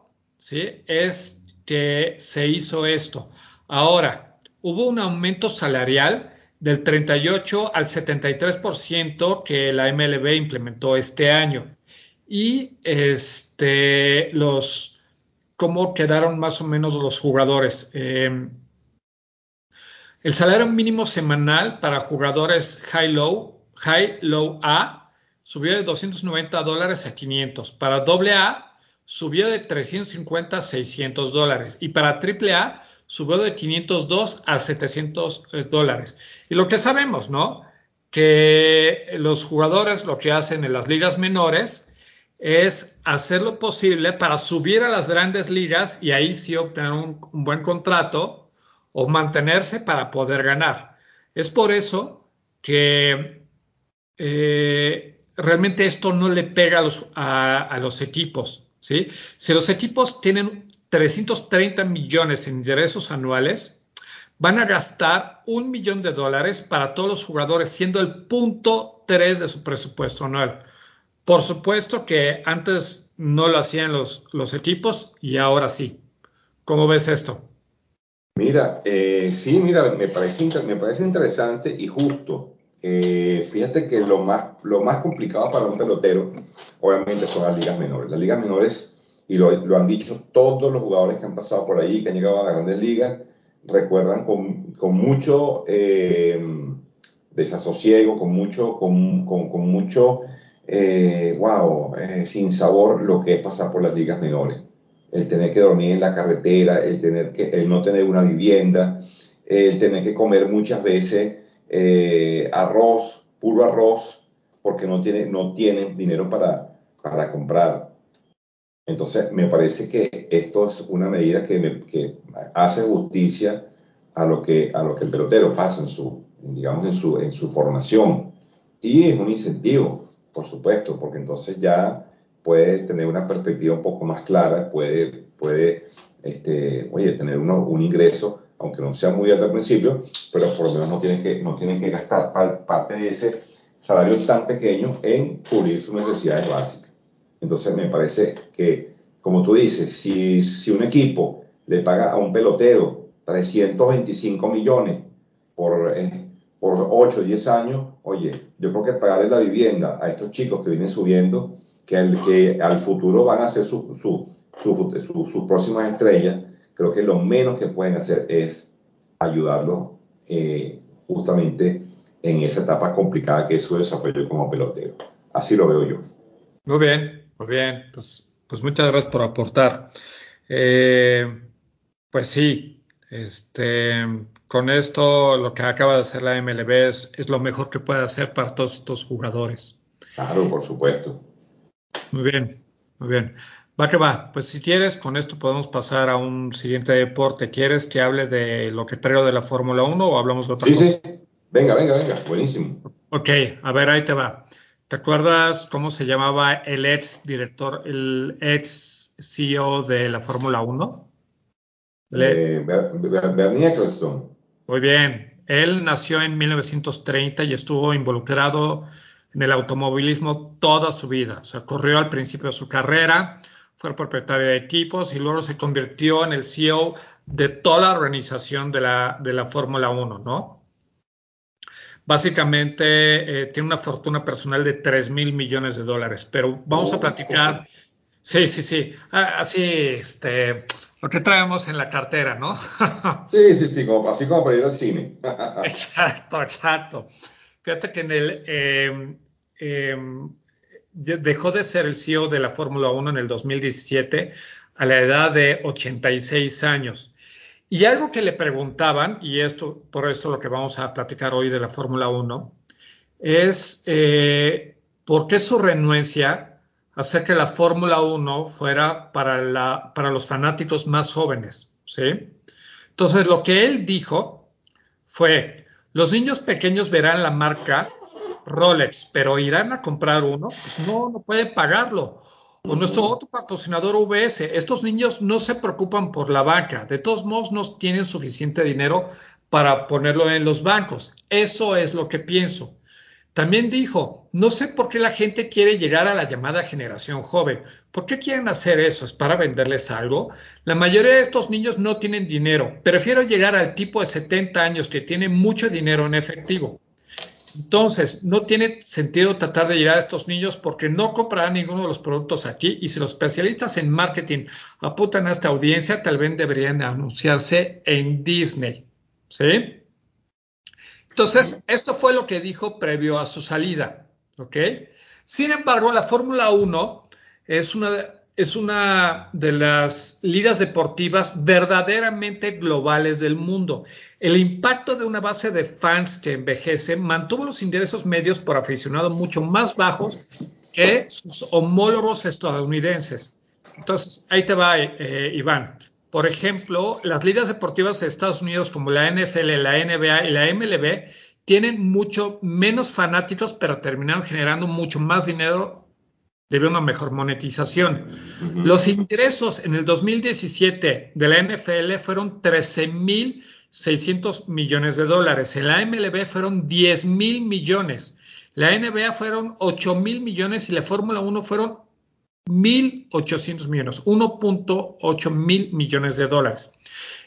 ¿sí? Es que se hizo esto. Ahora, hubo un aumento salarial del 38 al 73% que la MLB implementó este año. Y este, los, ¿cómo quedaron más o menos los jugadores? Em, el salario mínimo semanal para jugadores high-low, high-low A, subió de 290 dólares a 500. Para doble A, subió de 350 a 600 dólares y para AAA subió de 502 a 700 eh, dólares. Y lo que sabemos, ¿no? que los jugadores lo que hacen en las ligas menores es hacer lo posible para subir a las grandes ligas y ahí sí obtener un, un buen contrato o mantenerse para poder ganar. Es por eso que eh, realmente esto no le pega a los, a, a los equipos. ¿sí? Si los equipos tienen 330 millones en ingresos anuales, van a gastar un millón de dólares para todos los jugadores, siendo el punto 3 de su presupuesto anual. Por supuesto que antes no lo hacían los, los equipos y ahora sí. ¿Cómo ves esto? Mira, eh, sí, mira, me parece, me parece interesante y justo. Eh, fíjate que lo más, lo más complicado para un pelotero, obviamente, son las ligas menores. Las ligas menores, y lo, han dicho todos los jugadores que han pasado por ahí, que han llegado a las grandes ligas, recuerdan con, con mucho eh, desasosiego, con mucho, con, con, mucho, eh, wow, eh, sin sabor lo que es pasar por las ligas menores. El tener que dormir en la carretera, el, tener que, el no tener una vivienda, el tener que comer muchas veces eh, arroz, puro arroz, porque no tienen no tiene dinero para, para comprar. Entonces, me parece que esto es una medida que, que, hace justicia a lo, que, a lo que el pelotero pasa en su, digamos, en su, en su formación. Y es un incentivo, por supuesto, porque entonces ya puede tener una perspectiva un poco más clara, puede, puede este, oye, tener uno, un ingreso aunque no sea muy alto al principio, pero por lo menos no tienen que, no tienen que gastar parte de ese salario tan pequeño en cubrir sus necesidades básicas. Entonces me parece que, como tú dices, si, si un equipo le paga a un pelotero 325 millones por, eh, por 8 o 10 años, oye, yo creo que pagarle la vivienda a estos chicos que vienen subiendo, que, que al futuro van a ser sus su, su, su, su, próximas estrellas, creo que lo menos que pueden hacer es ayudarlo eh, justamente en esa etapa complicada que es su desarrollo como pelotero. Así lo veo yo. Muy bien, muy bien. Pues, pues muchas gracias por aportar. Eh, pues sí, este, con esto lo que acaba de hacer la MLB es, es, lo mejor que puede hacer para todos estos jugadores. Claro, por supuesto. Muy bien, muy bien. Va que va. Pues si quieres, con esto podemos pasar a un siguiente deporte. ¿Quieres que hable de lo que traigo de la Fórmula 1 o hablamos de otra sí, cosa? Sí, sí. Venga, venga, venga. Buenísimo. Ok, a ver, ahí te va. ¿Te acuerdas cómo se llamaba el ex director, el ex CEO de la Fórmula 1? Eh, Bernie Ecclestone. Muy bien. Él nació en 1930 y estuvo involucrado en el automovilismo toda su vida. O sea, corrió al principio de su carrera, fue el propietario de equipos y luego se convirtió en el CEO de toda la organización de la, de la Fórmula 1, ¿no? Básicamente eh, tiene una fortuna personal de 3 mil millones de dólares, pero vamos a platicar. Sí, sí, sí. Así, este, lo que traemos en la cartera, ¿no? [LAUGHS] sí, sí, sí, como, así como para ir al cine. [LAUGHS] exacto, exacto. Fíjate que en el, eh, eh, dejó de ser el CEO de la Fórmula 1 en el 2017 a la edad de 86 años. Y algo que le preguntaban, y esto por esto lo que vamos a platicar hoy de la Fórmula 1, es eh, por qué su renuencia a hacer que la Fórmula 1 fuera para, la, para los fanáticos más jóvenes. ¿sí? Entonces, lo que él dijo fue, los niños pequeños verán la marca Rolex, pero irán a comprar uno, pues no, no pueden pagarlo. O nuestro otro patrocinador UBS, estos niños no se preocupan por la banca, de todos modos no tienen suficiente dinero para ponerlo en los bancos. Eso es lo que pienso. También dijo, no sé por qué la gente quiere llegar a la llamada generación joven. ¿Por qué quieren hacer eso? ¿Es para venderles algo? La mayoría de estos niños no tienen dinero. Prefiero llegar al tipo de 70 años que tiene mucho dinero en efectivo. Entonces, no tiene sentido tratar de llegar a estos niños porque no comprarán ninguno de los productos aquí y si los especialistas en marketing apuntan a esta audiencia, tal vez deberían anunciarse en Disney. ¿Sí? Entonces, esto fue lo que dijo previo a su salida. ¿Ok? Sin embargo, la Fórmula 1 es una, es una de las ligas deportivas verdaderamente globales del mundo. El impacto de una base de fans que envejece mantuvo los ingresos medios por aficionado mucho más bajos que sus homólogos estadounidenses. Entonces, ahí te va, eh, Iván. Por ejemplo, las ligas deportivas de Estados Unidos como la NFL, la NBA y la MLB tienen mucho menos fanáticos, pero terminaron generando mucho más dinero debe una mejor monetización. Los ingresos en el 2017 de la NFL fueron 13.600 millones de dólares. En la MLB fueron 10 mil millones. La NBA fueron 8 mil millones y la Fórmula 1 fueron 1.800 millones, 1.8 mil millones de dólares.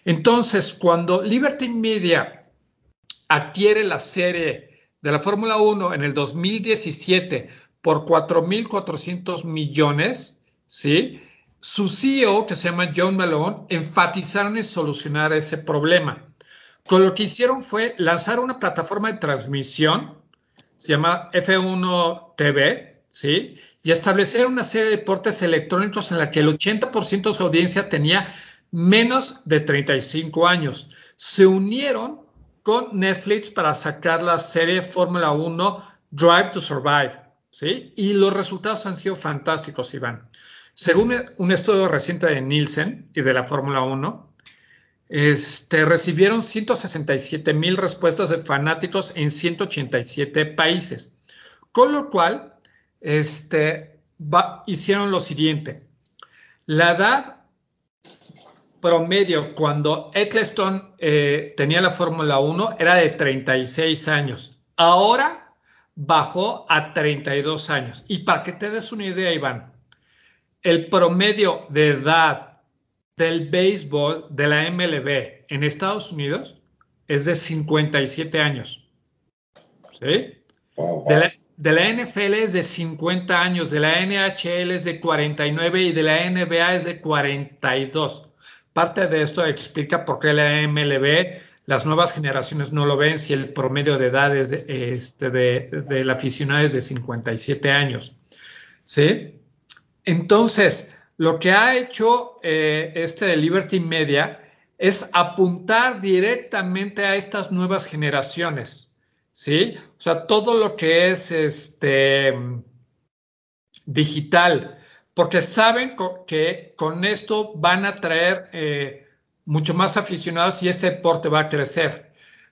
Entonces, cuando Liberty Media adquiere la serie de la Fórmula 1 en el 2017 por 4.400 millones, ¿sí? Su CEO, que se llama John Malone, enfatizaron en solucionar ese problema. Con lo que hicieron fue lanzar una plataforma de transmisión, se llama F1 TV, ¿sí? Y establecer una serie de deportes electrónicos en la que el 80% de su audiencia tenía menos de 35 años. Se unieron con Netflix para sacar la serie Fórmula 1 Drive to Survive. Y los resultados han sido fantásticos, Iván. Según un estudio reciente de Nielsen y de la Fórmula 1, este, recibieron 167 mil respuestas de fanáticos en 187 países, con lo cual este, hicieron lo siguiente. La edad promedio cuando Eccleston eh, tenía la Fórmula 1 era de 36 años. Ahora bajó a 32 años. Y para que te des una idea, Iván, el promedio de edad del béisbol de la MLB en Estados Unidos es de 57 años. ¿Sí? De la, NFL es de 50 años, de la NHL es de 49 y de la NBA es de 42. Parte de esto explica por qué la MLB las nuevas generaciones no lo ven si el promedio de edad es de, este, de, la aficionado es de 57 años. ¿Sí? Entonces, lo que ha hecho eh, este de Liberty Media es apuntar directamente a estas nuevas generaciones. ¿Sí? O sea, todo lo que es este digital, porque saben que con esto van a traer eh, mucho más aficionados y este deporte va a crecer.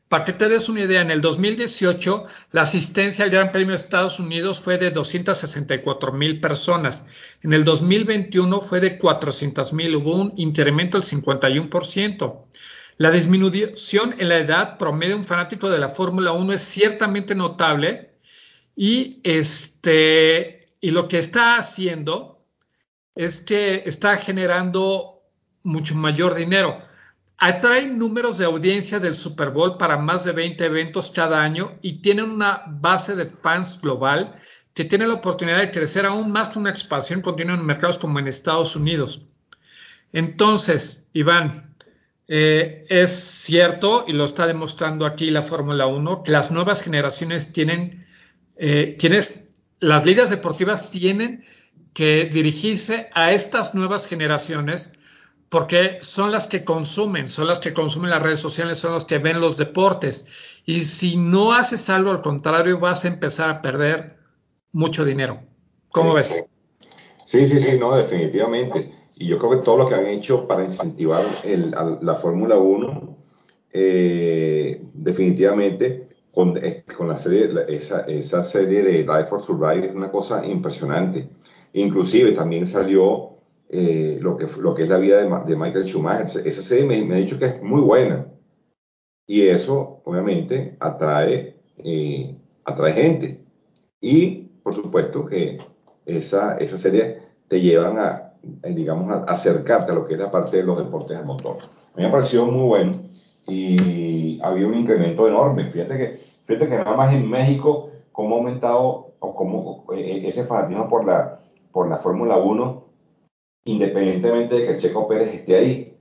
Para que te des una idea, en el 2018 la asistencia al Gran Premio de Estados Unidos fue de 264 mil personas. En el 2021 fue de 400 mil, hubo un incremento del 51%. La disminución en la edad promedio de un fanático de la Fórmula 1 es ciertamente notable y, este, y lo que está haciendo es que está generando mucho mayor dinero. Atraen números de audiencia del Super Bowl para más de 20 eventos cada año y tienen una base de fans global que tiene la oportunidad de crecer aún más con una expansión continua en mercados como en Estados Unidos. Entonces, Iván, eh, es cierto, y lo está demostrando aquí la Fórmula 1, que las nuevas generaciones tienen, eh, tienes, las ligas deportivas tienen que dirigirse a estas nuevas generaciones porque son las que consumen, son las que consumen las redes sociales, son las que ven los deportes. Y si no haces algo al contrario, vas a empezar a perder mucho dinero. ¿Cómo ves? Sí, sí, sí, no, definitivamente. Y yo creo que todo lo que han hecho para incentivar la Fórmula 1, eh, definitivamente con, eh, con, la serie, esa, esa serie de Drive for Survive es una cosa impresionante. Inclusive también salió eh, lo, que, lo que es la vida de, Michael Schumacher. Esa serie me, ha dicho que es muy buena. Y eso, obviamente, atrae, eh, atrae gente. Y, por supuesto, que esa, esa serie te llevan a, eh, digamos, a acercarte a lo que es la parte de los deportes de motor. A mí me ha parecido muy bueno y había un incremento enorme. Fíjate que, fíjate que nada más en México, cómo ha aumentado o cómo ese fanatismo por la, por la Fórmula 1 independientemente de que el Checo Pérez esté ahí.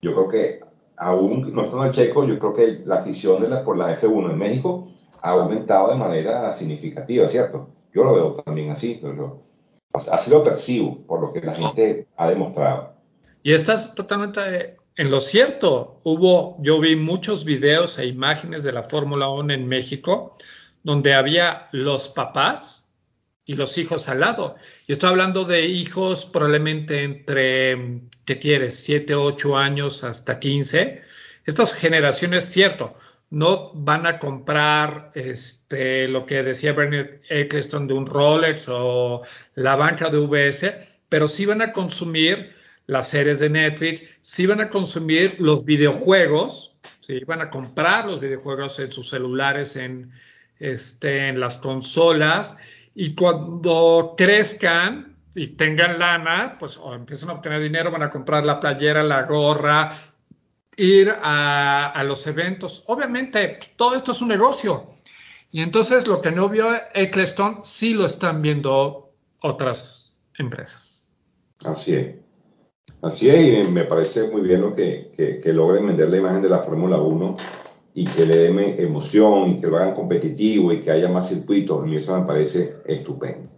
Yo creo que aún no estando el Checo, yo creo que la afición por la F1 en México ha aumentado de manera significativa, ¿cierto? Yo lo veo también así. Pero, Así lo percibo, por lo que la gente ha demostrado. Y estás totalmente en lo cierto. Hubo, yo vi muchos videos e imágenes de la Fórmula 1 en México, donde había los papás y los hijos al lado. Y estoy hablando de hijos probablemente entre, ¿qué quieres? 7, 8 años hasta 15. Estas generaciones, cierto, no van a comprar este, lo que decía Bernie Eccleston de un Rolex o la banca de VS, pero sí van a consumir las series de Netflix, sí van a consumir los videojuegos, sí van a comprar los videojuegos en sus celulares, en, este, en las consolas, y cuando crezcan y tengan lana, pues o empiezan a obtener dinero, van a comprar la playera, la gorra, ir a, los eventos. Obviamente, todo esto es un negocio. Y entonces lo que no vio Eccleston sí lo están viendo otras empresas. Así es. Así es, y me parece muy bien lo que, que, logren vender la imagen de la Fórmula 1 y que le den emoción y que lo hagan competitivo y que haya más circuitos. A mí eso me parece estupendo.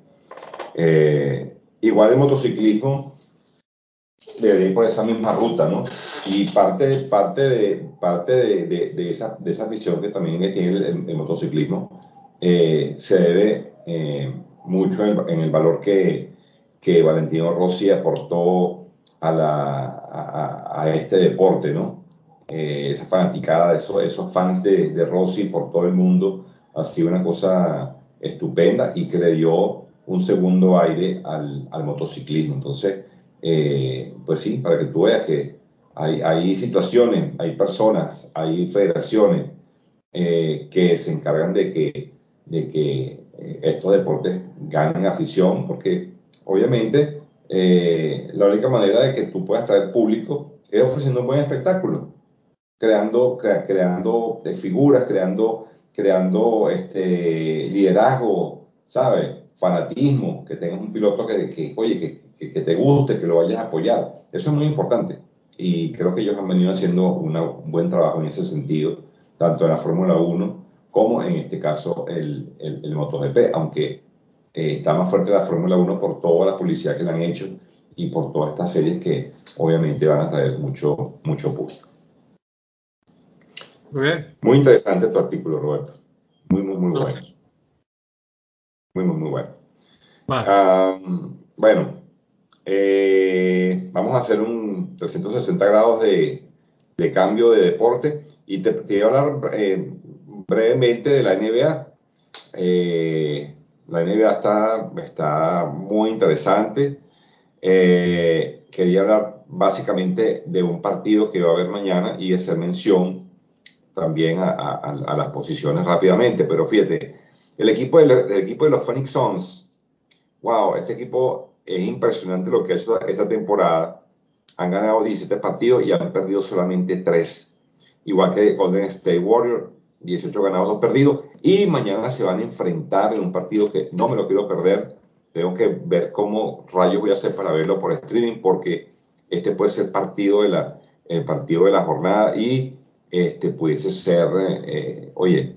Eh, igual el motociclismo debería ir por esa misma ruta, ¿no? Y parte, parte, de, parte de, de, esa, de esa visión que también tiene el, motociclismo eh, se debe eh, mucho en, el valor que, que, Valentino Rossi aportó a, la, a, a este deporte, ¿no? Eh, esa fanaticada, esos, esos fans de, Rossi por todo el mundo, ha sido una cosa estupenda y que le dio un segundo aire al, motociclismo. Entonces, eh, pues sí, para que tú veas que hay, hay situaciones, hay personas, hay federaciones eh, que se encargan de que, de que eh, estos deportes ganen afición, porque obviamente la única manera de que tú puedas traer público es ofreciendo un buen espectáculo, creando, creando figuras, creando, creando este, liderazgo, ¿sabes? Fanatismo, que tengas un piloto que, que oye, que, que, te guste, que lo vayas a apoyar. Eso es muy importante. Y creo que ellos han venido haciendo un buen trabajo en ese sentido, tanto en la Fórmula 1 como en este caso el, el, MotoGP, aunque eh, está más fuerte la Fórmula 1 por toda la publicidad que le han hecho y por todas estas series que obviamente van a traer mucho, mucho público. Muy bien. Muy interesante tu artículo, Roberto. Muy, muy, muy bueno. Muy, muy, muy bueno. bueno, eh, vamos a hacer un 360 grados de, de cambio de deporte y te, te voy a hablar eh, brevemente de la NBA. Eh, la NBA está, está muy interesante. quería hablar básicamente de un partido que va a haber mañana y hacer mención también a, a, a las posiciones rápidamente. Pero fíjate, el equipo de, el equipo de los Phoenix Suns, wow, este equipo es impresionante lo que ha hecho esta temporada. Han ganado 17 partidos y han perdido solamente 3. Igual que Golden State Warrior, 18 ganados, 2 perdidos. Y mañana se van a enfrentar en un partido que no me lo quiero perder. Tengo que ver cómo rayos voy a hacer para verlo por streaming, porque este puede ser partido de la, el partido de la jornada y este pudiese ser, eh, oye,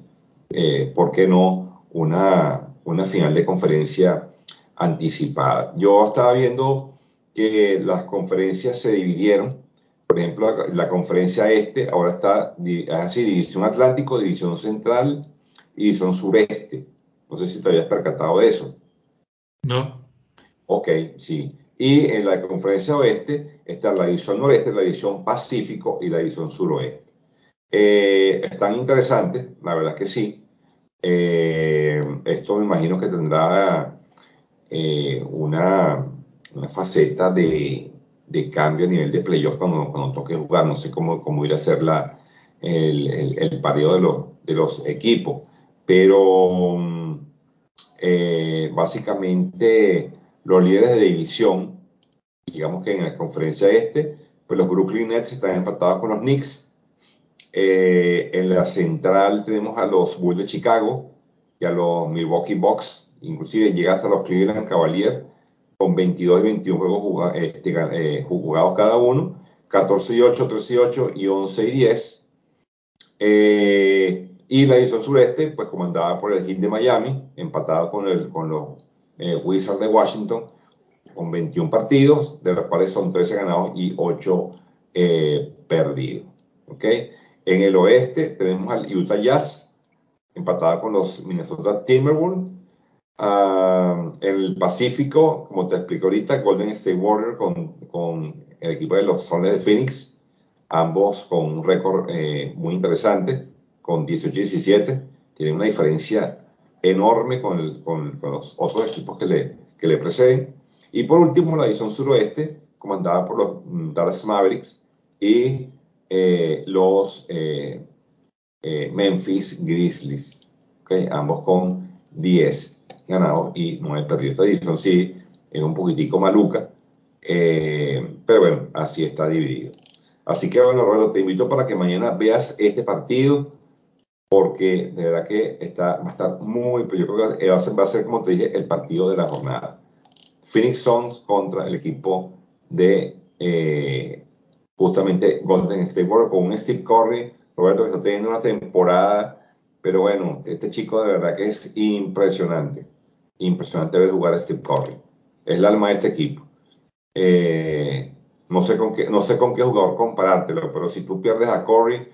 eh, ¿por qué no una, una final de conferencia anticipada. Yo estaba viendo que las conferencias se dividieron. Por ejemplo, la, conferencia este ahora está así, división Atlántico, división Central y división Sureste. No sé si te habías percatado de eso. No. Ok, sí. Y en la conferencia oeste está la división noreste, la división Pacífico y la división suroeste. Eh, están interesantes, la verdad que sí. Eh, esto me imagino que tendrá eh, una, una, faceta de, de, cambio a nivel de playoff cuando, cuando toque jugar. No sé cómo, cómo ir a hacer la, el, el, el pareo de los, de los equipos, pero eh, básicamente los líderes de división, digamos que en la conferencia este, pues los Brooklyn Nets están empatados con los Knicks. Eh, en la central tenemos a los Bulls de Chicago y a los Milwaukee Bucks inclusive llega hasta los Cleveland Cavaliers con 22 y 21 juegos este, eh, jugados cada uno, 14 y 8, 13 y 8 y 11 y 10. Eh, y la división sureste, pues comandada por el Heat de Miami, empatado con, el, con los eh, Wizards de Washington, con 21 partidos, de los cuales son 13 ganados y 8 eh, perdidos. ¿okay? En el oeste tenemos al Utah Jazz, empatada con los Minnesota Timberwolves. Uh, el Pacífico, como te explico ahorita, Golden State Warrior con, con, el equipo de los Soles de Phoenix, ambos con un récord eh, muy interesante, con 18-17, tienen una diferencia enorme con, el, con, con, los otros equipos que le, que le preceden. Y por último, la división suroeste, comandada por los mm, Dallas Mavericks y eh, los eh, eh, Memphis Grizzlies, ¿okay? ambos con 10 ganados y 9 perdidos. Esta división sí es un poquitico maluca, pero bueno, así está dividido. Así que bueno, Roberto, te invito para que mañana veas este partido, porque de verdad que está, va a estar muy, yo creo que va a ser, va a ser como te dije, el partido de la jornada. Phoenix Suns contra el equipo de justamente Golden State con un Steve Curry, Roberto, está teniendo una temporada, pero bueno, este chico de verdad que es impresionante, impresionante ver jugar a Steve Curry. Es el alma de este equipo. Eh, no, sé con qué, no sé con qué jugador comparártelo, pero si tú pierdes a Curry,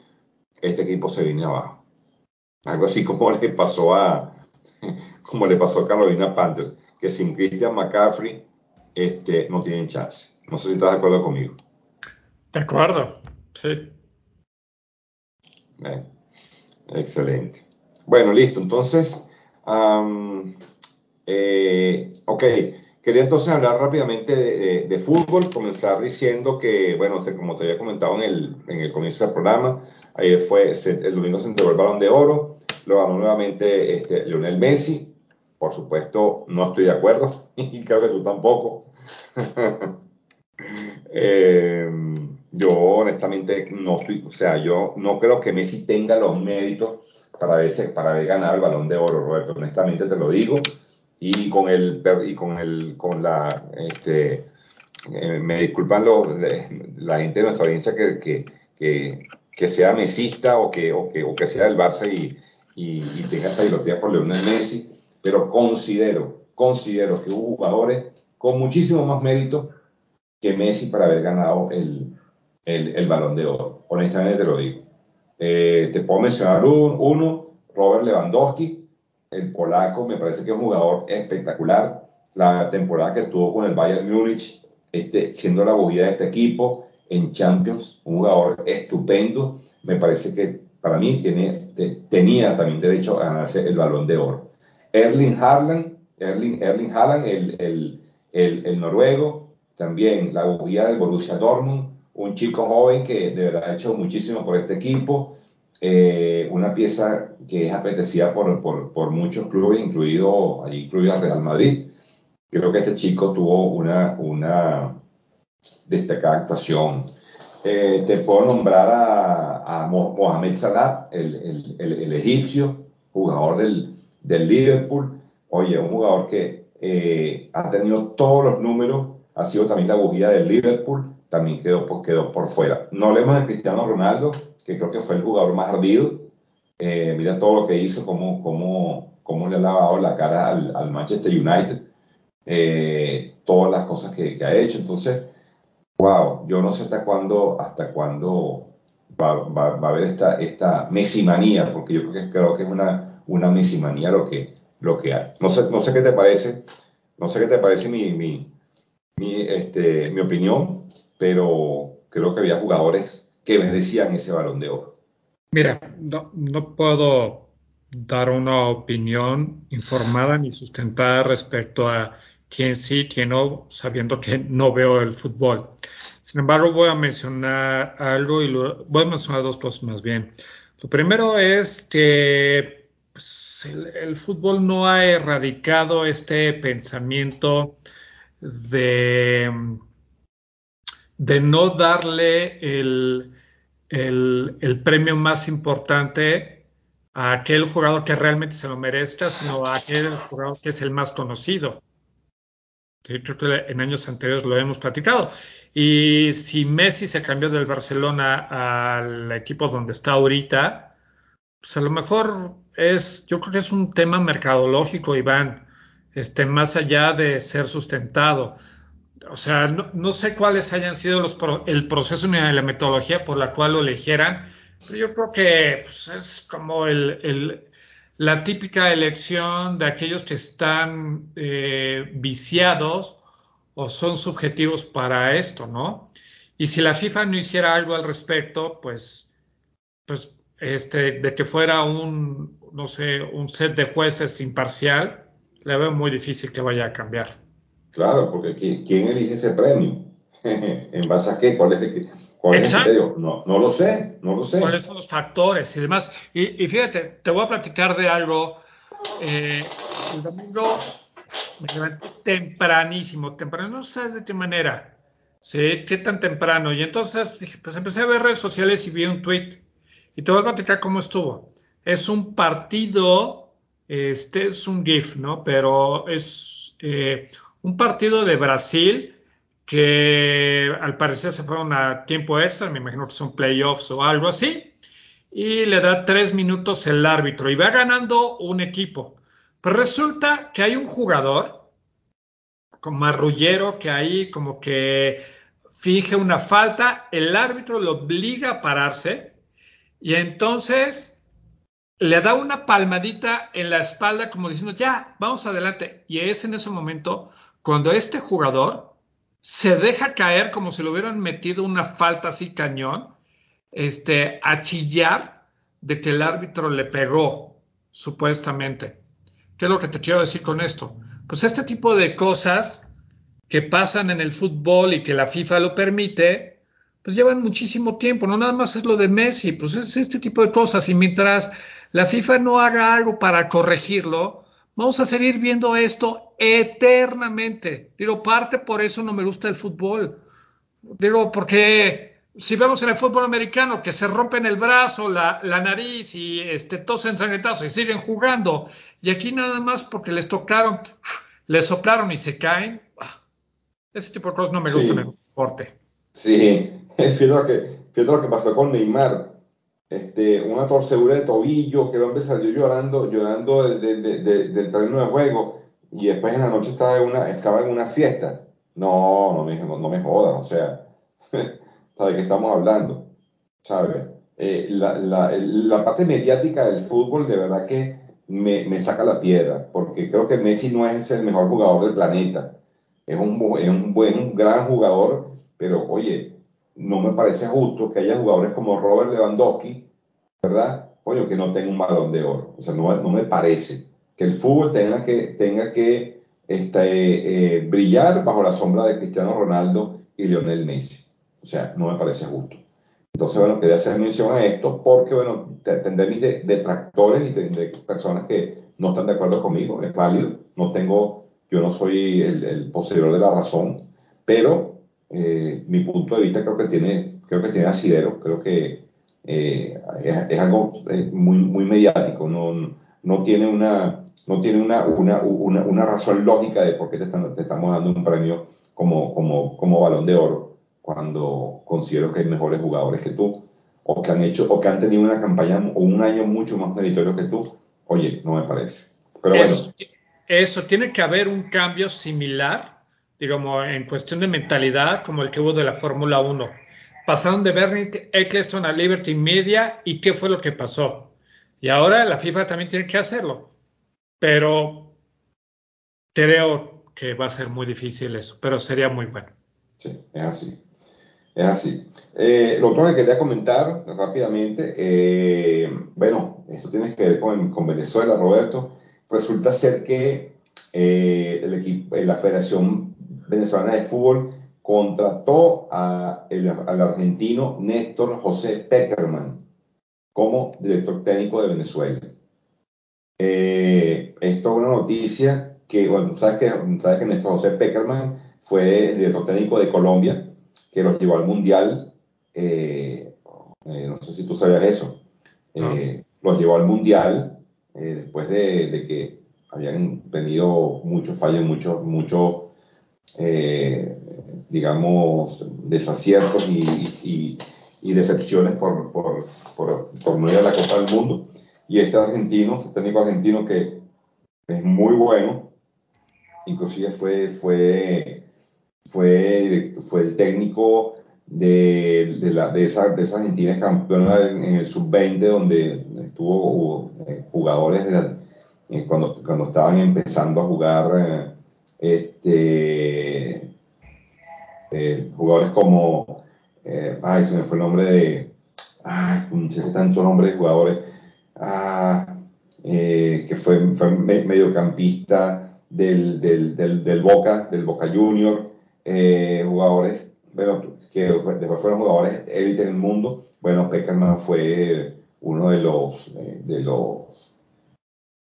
este equipo se viene abajo. Algo así como le pasó a, [LAUGHS] como le pasó a Carolina Panthers, que sin Christian McCaffrey este, no tienen chance. No sé si estás de acuerdo conmigo. De acuerdo, sí. excelente. Bueno, listo. Entonces, eh, ok. Quería entonces hablar rápidamente de, fútbol, comenzar diciendo que, bueno, como te había comentado en el, en el comienzo del programa, ayer fue, el domingo se entregó el balón de oro, lo ganó nuevamente este, Lionel Messi. Por supuesto, no estoy de acuerdo, [LAUGHS] y creo que tú tampoco. [LAUGHS] eh, yo honestamente no estoy, o sea, yo no creo que Messi tenga los méritos para haber, para haber ganado el balón de oro, Roberto, honestamente te lo digo. Y con el, y con el, con la, este, eh, me disculpan los, la gente de nuestra audiencia que, que, que, que sea mesista o que, o que, o que sea del Barça y, y, y tenga esa ideología por Leonel Messi, pero considero, considero que hubo jugadores con muchísimo más mérito que Messi para haber ganado el, el, balón de oro. Honestamente te lo digo. Eh, te puedo mencionar uno, Robert Lewandowski, el polaco, me parece que es un jugador espectacular. La temporada que estuvo con el Bayern Múnich, este, siendo la bujía de este equipo en Champions, un jugador estupendo. Me parece que para mí tiene, tenía también derecho a ganarse el balón de oro. Erling Haaland, Erling, Erling Haaland el, el, el, el noruego, también la bujía del Borussia Dortmund, un chico joven que de verdad ha hecho muchísimo por este equipo, eh, una pieza que es apetecida por, por, por, muchos clubes, incluido, allí incluido el Real Madrid. Creo que este chico tuvo una, una destacada actuación. Eh, te puedo nombrar a, Mohamed Salah, el, el, el, el, egipcio, jugador del, del Liverpool. Oye, un jugador que eh, ha tenido todos los números, ha sido también la bujía del Liverpool también quedó por, quedó por fuera. No hablemos de Cristiano Ronaldo, que creo que fue el jugador más ardido. Eh, mira todo lo que hizo, cómo, cómo, cómo le ha lavado la cara al, al Manchester United, eh, todas las cosas que, que, ha hecho. Entonces, wow, yo no sé hasta cuándo, hasta cuándo va, va, va, a haber esta, esta mesimanía, porque yo creo que, creo que es una, una mesimanía lo que, lo que hay. No sé, no sé qué te parece, no sé qué te parece mi, mi, mi, este, mi opinión, pero creo que había jugadores que merecían ese balón de oro. Mira, no, puedo dar una opinión informada ni sustentada respecto a quién sí, quién no, sabiendo que no veo el fútbol. Sin embargo, voy a mencionar algo y voy a mencionar dos cosas más bien. Lo primero es que pues, el, fútbol no ha erradicado este pensamiento de de no darle el, el, el, premio más importante a aquel jugador que realmente se lo merezca, sino a aquel jugador que es el más conocido. Creo que en años anteriores lo hemos platicado. Y si Messi se cambió del Barcelona al equipo donde está ahorita, pues a lo mejor es, yo creo que es un tema mercadológico, Iván, este, más allá de ser sustentado o sea, no, sé cuáles hayan sido los el proceso ni la metodología por la cual lo eligieran, pero yo creo que pues, es como el, la típica elección de aquellos que están eh, viciados o son subjetivos para esto, ¿no? Y si la FIFA no hiciera algo al respecto, pues, pues este, de que fuera un, no sé, un set de jueces imparcial, le veo muy difícil que vaya a cambiar. Claro, porque ¿quién elige ese premio? [LAUGHS] ¿En base a qué? ¿Cuál es el, cuál es criterio? No, no lo sé, no lo sé. ¿Cuáles son los factores y demás? Y, fíjate, te voy a platicar de algo. Eh, el domingo me levanté tempranísimo, temprano, no sabes de qué manera. Sí, qué tan temprano. Y entonces pues empecé a ver redes sociales y vi un tweet. Y te voy a platicar cómo estuvo. Es un partido, este es un GIF, ¿no? Pero es eh, un partido de Brasil que al parecer se fueron a tiempo extra, me imagino que son playoffs o algo así, y le da tres minutos el árbitro y va ganando un equipo. Pero resulta que hay un jugador, como marrullero, que ahí como que finge una falta, el árbitro lo obliga a pararse y entonces le da una palmadita en la espalda como diciendo, ya, vamos adelante. Y es en ese momento cuando este jugador se deja caer como si le hubieran metido una falta así cañón, este, a chillar de que el árbitro le pegó, supuestamente. ¿Qué es lo que te quiero decir con esto? Pues este tipo de cosas que pasan en el fútbol y que la FIFA lo permite, pues llevan muchísimo tiempo, no nada más es lo de Messi, pues es este tipo de cosas. Y mientras la FIFA no haga algo para corregirlo, Vamos a seguir viendo esto eternamente. Digo, parte por eso no me gusta el fútbol. Digo, porque si vemos en el fútbol americano que se rompen el brazo, la, nariz y este, ensangrentados y siguen jugando, y aquí nada más porque les tocaron, les soplaron y se caen, ah, ese tipo de cosas no me gustan en el deporte. Sí, [LAUGHS] fíjate lo que, lo que pasó con Neymar este, una torcedura de tobillo, que hombre salió llorando, llorando del terreno de juego y después en la noche estaba en una, estaba en una fiesta. No, no me, no, me jodan, o sea, [LAUGHS] ¿de qué estamos hablando? ¿Sabes? Eh, la, la, la, parte mediática del fútbol de verdad que me, me, saca la piedra, porque creo que Messi no es el mejor jugador del planeta. Es un, es un buen, gran jugador, pero oye, no me parece justo que haya jugadores como Robert Lewandowski, ¿verdad? Coño, que no tenga un balón de oro. O sea, no, no me parece que el fútbol tenga que, tenga que este, eh, brillar bajo la sombra de Cristiano Ronaldo y Lionel Messi. O sea, no me parece justo. Entonces, bueno, quería hacer mención a esto porque, bueno, tendré mis detractores y de, personas que no están de acuerdo conmigo. Es válido. No tengo, yo no soy el poseedor de la razón, pero eh, mi punto de vista creo que tiene, creo que tiene asidero. Creo que eh, es, algo eh, muy, muy mediático, no, no tiene, una, no tiene una, una, una, una razón lógica de por qué te, te, estamos dando un premio como, como, como balón de oro cuando considero que hay mejores jugadores que tú o que han hecho o que han tenido una campaña o un año mucho más meritorio que tú. Oye, no me parece. Pero eso, eso tiene que haber un cambio similar, digamos, en cuestión de mentalidad como el que hubo de la Fórmula 1 pasaron de Bernie Eccleston a Liberty Media y qué fue lo que pasó. Y ahora la FIFA también tiene que hacerlo. Pero creo que va a ser muy difícil eso, pero sería muy bueno. Sí, es así. Es así. Eh, lo otro que quería comentar rápidamente, eh, bueno, eso tiene que ver con, Venezuela, Roberto. Resulta ser que eh, el equipo, la Federación Venezolana de Fútbol contrató a el, al argentino Néstor José Peckerman como director técnico de Venezuela. Eh, esto es una noticia que, bueno, sabes que, sabes que Néstor José Peckerman fue el director técnico de Colombia, que los llevó al Mundial. Eh, eh, no sé si tú sabías eso. Los llevó al Mundial después de, de, que habían tenido muchos fallos, muchos, muchos digamos, desaciertos y, y, decepciones por, por, por, por, no ir a la Copa del Mundo. Y este argentino, este técnico argentino que es muy bueno, inclusive fue, fue fue, fue el técnico de, de, la, de, esa, de esa Argentina campeona en, el sub-20, donde estuvo eh, jugadores eh, cuando, cuando estaban empezando a jugar, este, jugadores como, ay, se me fue el nombre de, ay, tanto nombre de jugadores, ah, que fue, fue mediocampista del, del, del, Boca, del Boca Junior, jugadores, bueno, que después fueron jugadores élite en el mundo. Bueno, Peckerman fue uno de los, eh, de los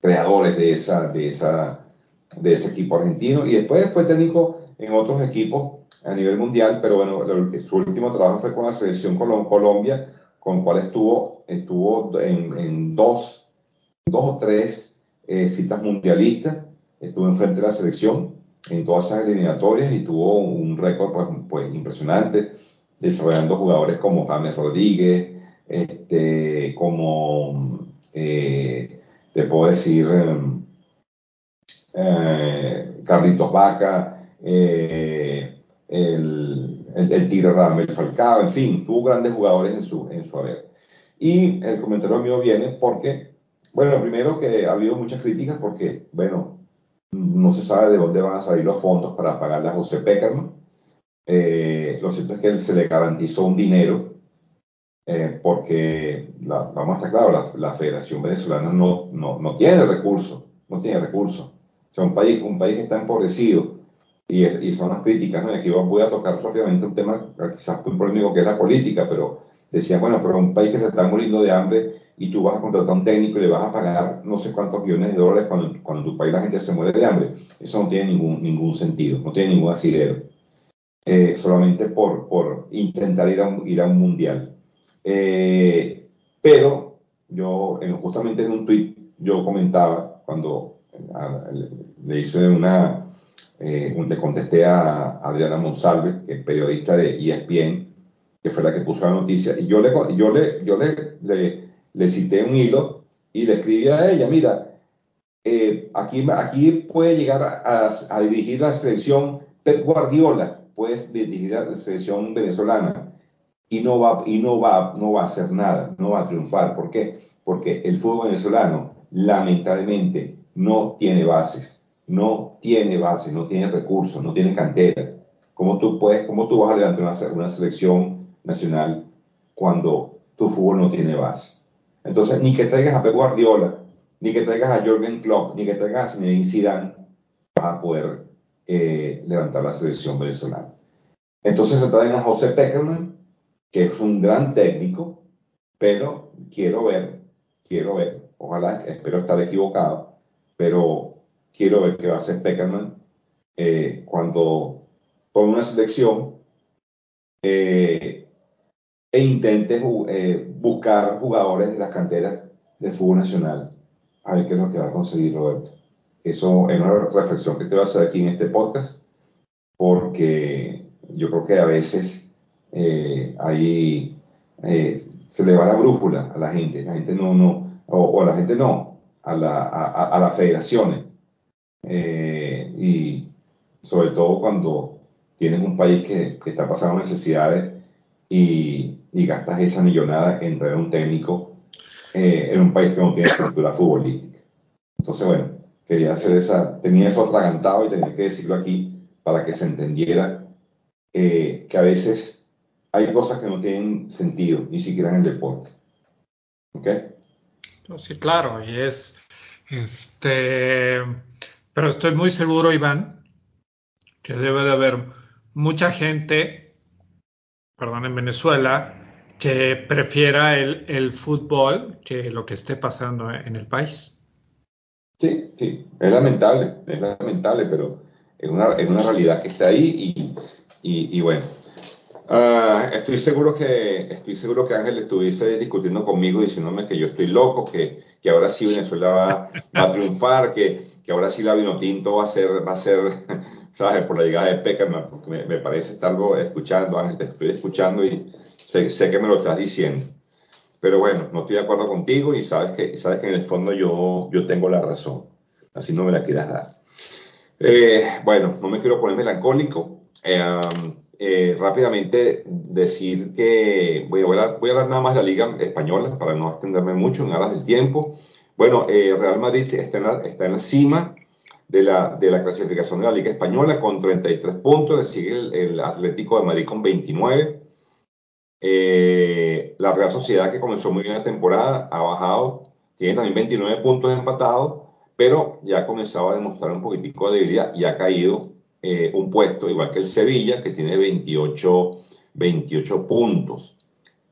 creadores de, esa, de, esa, de ese equipo argentino. Y después fue técnico en otros equipos a nivel mundial, pero bueno, su último trabajo fue con la selección Colombia, con cual estuvo, estuvo en, dos, dos o tres eh, citas mundialistas, estuvo enfrente de la selección en todas esas eliminatorias y tuvo un récord pues, pues impresionante desarrollando jugadores como James Rodríguez, este, como, eh, te puedo decir, eh, Carlitos Vaca, el, el, el, Tigre Ramel Falcao, en fin, tuvo grandes jugadores en su, en su haber. Y el comentario mío viene porque, bueno, primero que ha habido muchas críticas porque, bueno, no se sabe de dónde van a salir los fondos para pagarle a José Peckerman. Eh, lo cierto es que se le garantizó un dinero eh, porque, la, vamos a estar claros, la, Federación Venezolana no, no, no, tiene recursos, no tiene recursos. O sea, un país, un país que está empobrecido y, y son las críticas, ¿no? Y aquí voy a tocar rápidamente un tema quizás muy polémico que es la política, pero decía, bueno, pero un país que se está muriendo de hambre y tú vas a contratar a un técnico y le vas a pagar no sé cuántos millones de dólares cuando, cuando en tu país la gente se muere de hambre. Eso no tiene ningún, ningún sentido, no tiene ningún asidero. Eh, solamente por, por intentar ir a un, ir a un mundial. Eh, pero yo, justamente en un tweet, yo comentaba cuando le hice una, eh, le contesté a Adriana Monsalve, que es periodista de ESPN, que fue la que puso la noticia, y yo le, yo le, yo le, le, le cité un hilo y le escribí a ella, mira, eh, aquí, aquí puede llegar a, a, dirigir la selección Pep Guardiola, puede dirigir la selección venezolana y no va, y no va, no va a hacer nada, no va a triunfar. ¿Por qué? Porque el fútbol venezolano lamentablemente no tiene bases, no tiene bases, no tiene recursos, no tiene cantera. ¿Cómo tú, puedes, cómo tú vas a levantar una, una selección nacional cuando tu fútbol no tiene base? Entonces, ni que traigas a Pep Guardiola, ni que traigas a Jürgen Klopp, ni que traigas a Zinedine Zidane, vas a poder eh, levantar la selección venezolana. Entonces se traen a José Peckerman, que es un gran técnico, pero quiero ver, quiero ver, ojalá, espero estar equivocado, pero quiero ver qué va a hacer Peckerman eh, cuando con una selección eh, e intente eh, buscar jugadores de las canteras del fútbol nacional. A ver qué es lo que va a conseguir Roberto. Eso es una reflexión que te voy a hacer aquí en este podcast, porque yo creo que a veces ahí se le va la brújula a la gente. La gente no, no, o, a la gente no, a, la, a, a las federaciones. Eh, y sobre todo cuando tienes un país que, que está pasando necesidades y, y gastas esa millonada en traer un técnico eh, en un país que no tiene estructura futbolística. Entonces, bueno, quería hacer esa, tenía eso atragantado y tenía que decirlo aquí para que se entendiera eh, que a veces hay cosas que no tienen sentido, ni siquiera en el deporte. ¿Ok? Sí, claro, y es, este, pero estoy muy seguro, Iván, que debe de haber mucha gente, perdón, en Venezuela, que prefiera el, el, fútbol que lo que esté pasando en el país. Sí, sí, es lamentable, es lamentable, pero es una, es una realidad que está ahí y, y, y bueno. Uh, estoy seguro que estoy seguro que Ángel estuviese discutiendo conmigo diciéndome que yo estoy loco, que, que ahora sí Venezuela va, va a triunfar, que, que, ahora sí la Vinotinto va a ser, va a ser, [LAUGHS] ¿sabes? Por la llegada de Peckerman, porque me, me parece estarlo escuchando, Ángel, te estoy escuchando y, Sé, sé, que me lo estás diciendo. Pero bueno, no estoy de acuerdo contigo y sabes que, sabes que en el fondo yo, yo tengo la razón. Así no me la quieras dar. Eh, bueno, no me quiero poner melancólico. eh, rápidamente decir que voy a, voy a hablar nada más de la Liga Española para no extenderme mucho en aras del tiempo. Bueno, Real Madrid está en, la, cima de la, clasificación de la Liga Española con 33 puntos, le sigue el, el Atlético de Madrid con 29. Eh, la Real Sociedad, que comenzó muy bien la temporada, ha bajado, tiene también 29 puntos empatados, pero ya ha comenzado a demostrar un poquitico de debilidad y ha caído eh, un puesto, igual que el Sevilla, que tiene 28, 28 puntos.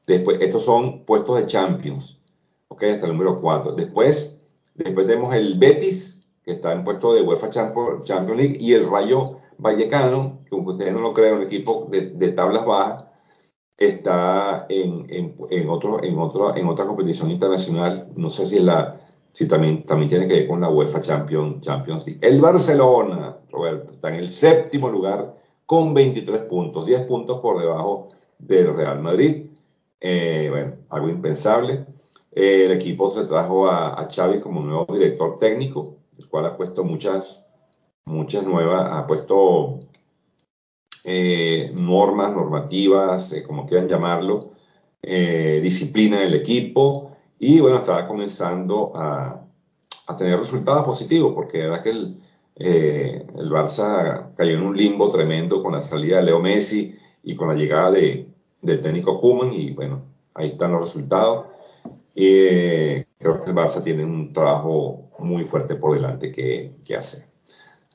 Después, estos son puestos de Champions, ok, hasta el número 4. Después, después tenemos el Betis, que está en puesto de UEFA Champions League, y el Rayo Vallecano, que aunque ustedes no lo crean, un equipo de, de tablas bajas, está en, en, en, otro, en, otro, en otra competición internacional, no sé si, es la, si también, también tiene que ver con la UEFA Champions, Champions League. El Barcelona, Roberto, está en el séptimo lugar con 23 puntos, 10 puntos por debajo del Real Madrid. Eh, bueno, algo impensable. Eh, el equipo se trajo a, a Xavi como nuevo director técnico, el cual ha puesto muchas, muchas nuevas, ha puesto eh, normas, normativas, eh, como quieran llamarlo, disciplina en el equipo y bueno, estaba comenzando a, a tener resultados positivos porque era que el, el, Barça cayó en un limbo tremendo con la salida de Leo Messi y con la llegada de, del técnico Kuman y bueno, ahí están los resultados. Creo que el Barça tiene un trabajo muy fuerte por delante que, que hacer.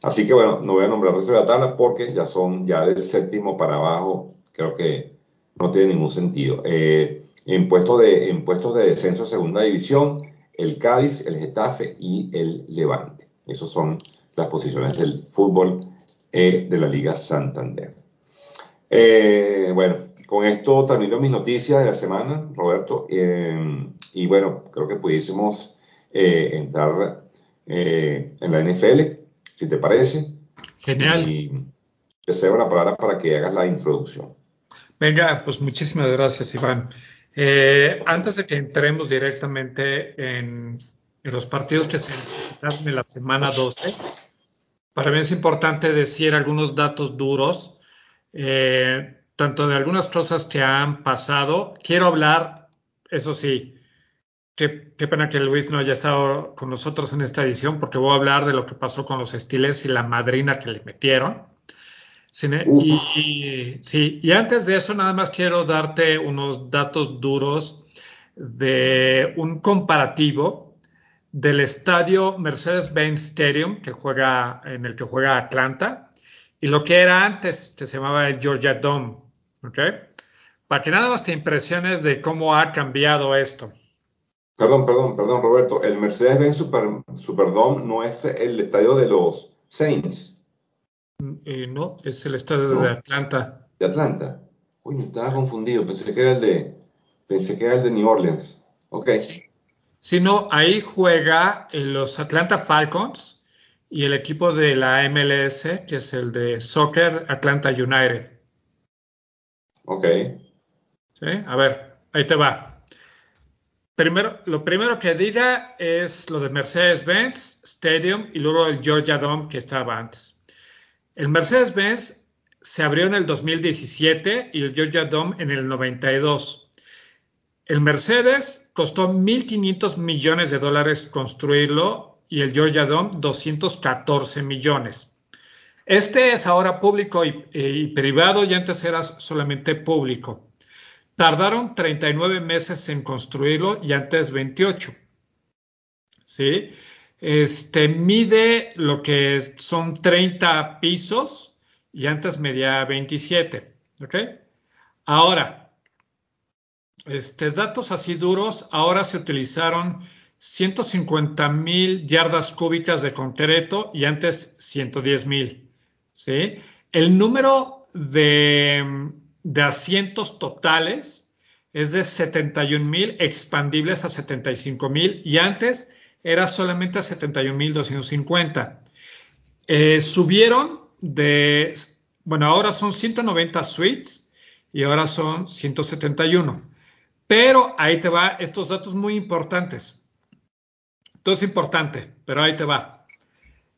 Así que bueno, no voy a nombrar el resto de la tabla porque ya son ya del séptimo para abajo, creo que no tiene ningún sentido. Eh, en, puestos de, en puestos de descenso a segunda división, el Cádiz, el Getafe y el Levante. Esas son las posiciones del fútbol eh, de la Liga Santander. Eh, bueno, con esto termino mis noticias de la semana, Roberto. Eh, y bueno, creo que pudiésemos eh, entrar eh, en la NFL si te parece. Genial. Y te cedo la palabra para que hagas la introducción. Venga, pues muchísimas gracias, Iván. Eh, antes de que entremos directamente en, en, los partidos que se necesitaron en la semana 12, para mí es importante decir algunos datos duros, eh, tanto de algunas cosas que han pasado. Quiero hablar, eso sí, Qué, qué, pena que Luis no haya estado con nosotros en esta edición porque voy a hablar de lo que pasó con los Steelers y la madrina que le metieron. Y, y, sí, y antes de eso nada más quiero darte unos datos duros de un comparativo del estadio Mercedes-Benz Stadium que juega, en el que juega Atlanta y lo que era antes, que se llamaba el Georgia Dome. ¿okay? Para que nada más te impresiones de cómo ha cambiado esto. Perdón, perdón, perdón, Roberto. El Mercedes-Benz Super, Superdome no es el estadio de los Saints. Eh, no, es el estadio no. de Atlanta. De Atlanta. Uy, me estaba confundido. Pensé que era el de, pensé que era el de New Orleans. Ok. Sí. sí no, ahí juega los Atlanta Falcons y el equipo de la MLS, que es el de Soccer Atlanta United. Ok. ¿Sí? A ver, ahí te va. Lo primero que diga es lo de Mercedes-Benz Stadium y luego el Georgia Dome que estaba antes. El Mercedes-Benz se abrió en el 2017 y el Georgia Dome en el 92. El Mercedes costó 1.500 millones de dólares construirlo y el Georgia Dome 214 millones. Este es ahora público y, y privado y antes era solamente público. Tardaron 39 meses en construirlo y antes 28. ¿Sí? Este mide lo que son 30 pisos y antes medía 27. ¿Ok? Ahora, este, datos así duros, ahora se utilizaron 150 mil yardas cúbicas de concreto y antes 110 mil. ¿Sí? El número de de asientos totales es de 71 mil expandibles a 75 mil y antes era solamente a 71 mil 250. Eh, subieron de, bueno, ahora son 190 suites y ahora son 171. Pero ahí te va estos datos muy importantes. Todo es importante, pero ahí te va.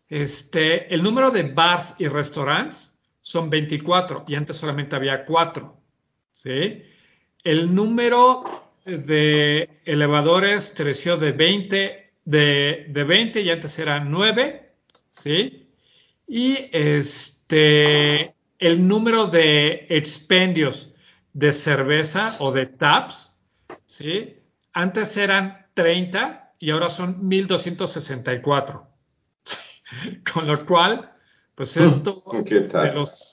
Este, el número de bars y restaurantes son 24 y antes solamente había 4. ¿sí? El número de elevadores creció de 20, de, de 20 y antes eran 9. ¿sí? Y este, el número de expendios de cerveza o de taps, ¿sí? Antes eran 30 y ahora son 1264. [LAUGHS] Con lo cual, pues esto de los,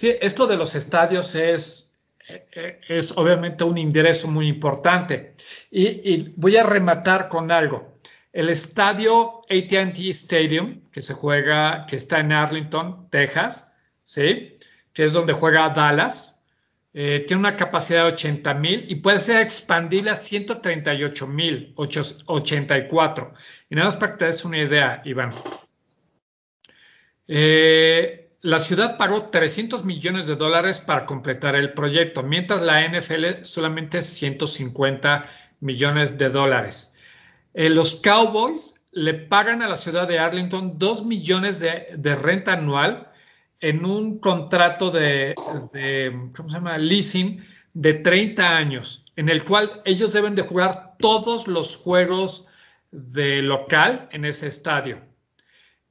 sí, esto de los estadios es, eh, es obviamente un ingreso muy importante. Y, y voy a rematar con algo. El estadio ATT Stadium, que se juega, que está en Arlington, Texas, ¿sí? Que es donde juega Dallas, eh, tiene una capacidad de 80 mil y puede ser expandible a 138 mil 84. Y nada más para que te des una idea, Iván. Eh, la ciudad pagó 300 millones de dólares para completar el proyecto, mientras la NFL solamente 150 millones de dólares. Eh, los Cowboys le pagan a la ciudad de Arlington 2 millones de, de renta anual en un contrato de, ¿cómo se llama? Leasing de 30 años, en el cual ellos deben de jugar todos los juegos de local en ese estadio.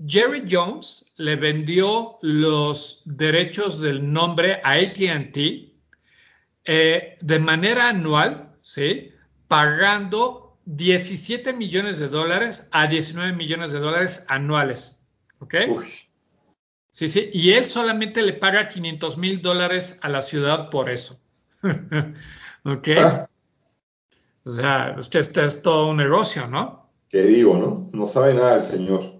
Jerry Jones le vendió los derechos del nombre a ATT eh, de manera anual, ¿sí? pagando 17 millones de dólares a 19 millones de dólares anuales. ¿Ok? Sí, sí, y él solamente le paga 500 mil dólares a la ciudad por eso. [LAUGHS] ¿Ok? Ah. O sea, usted, este es todo un negocio, ¿no? ¿Qué digo, no? No sabe nada el señor.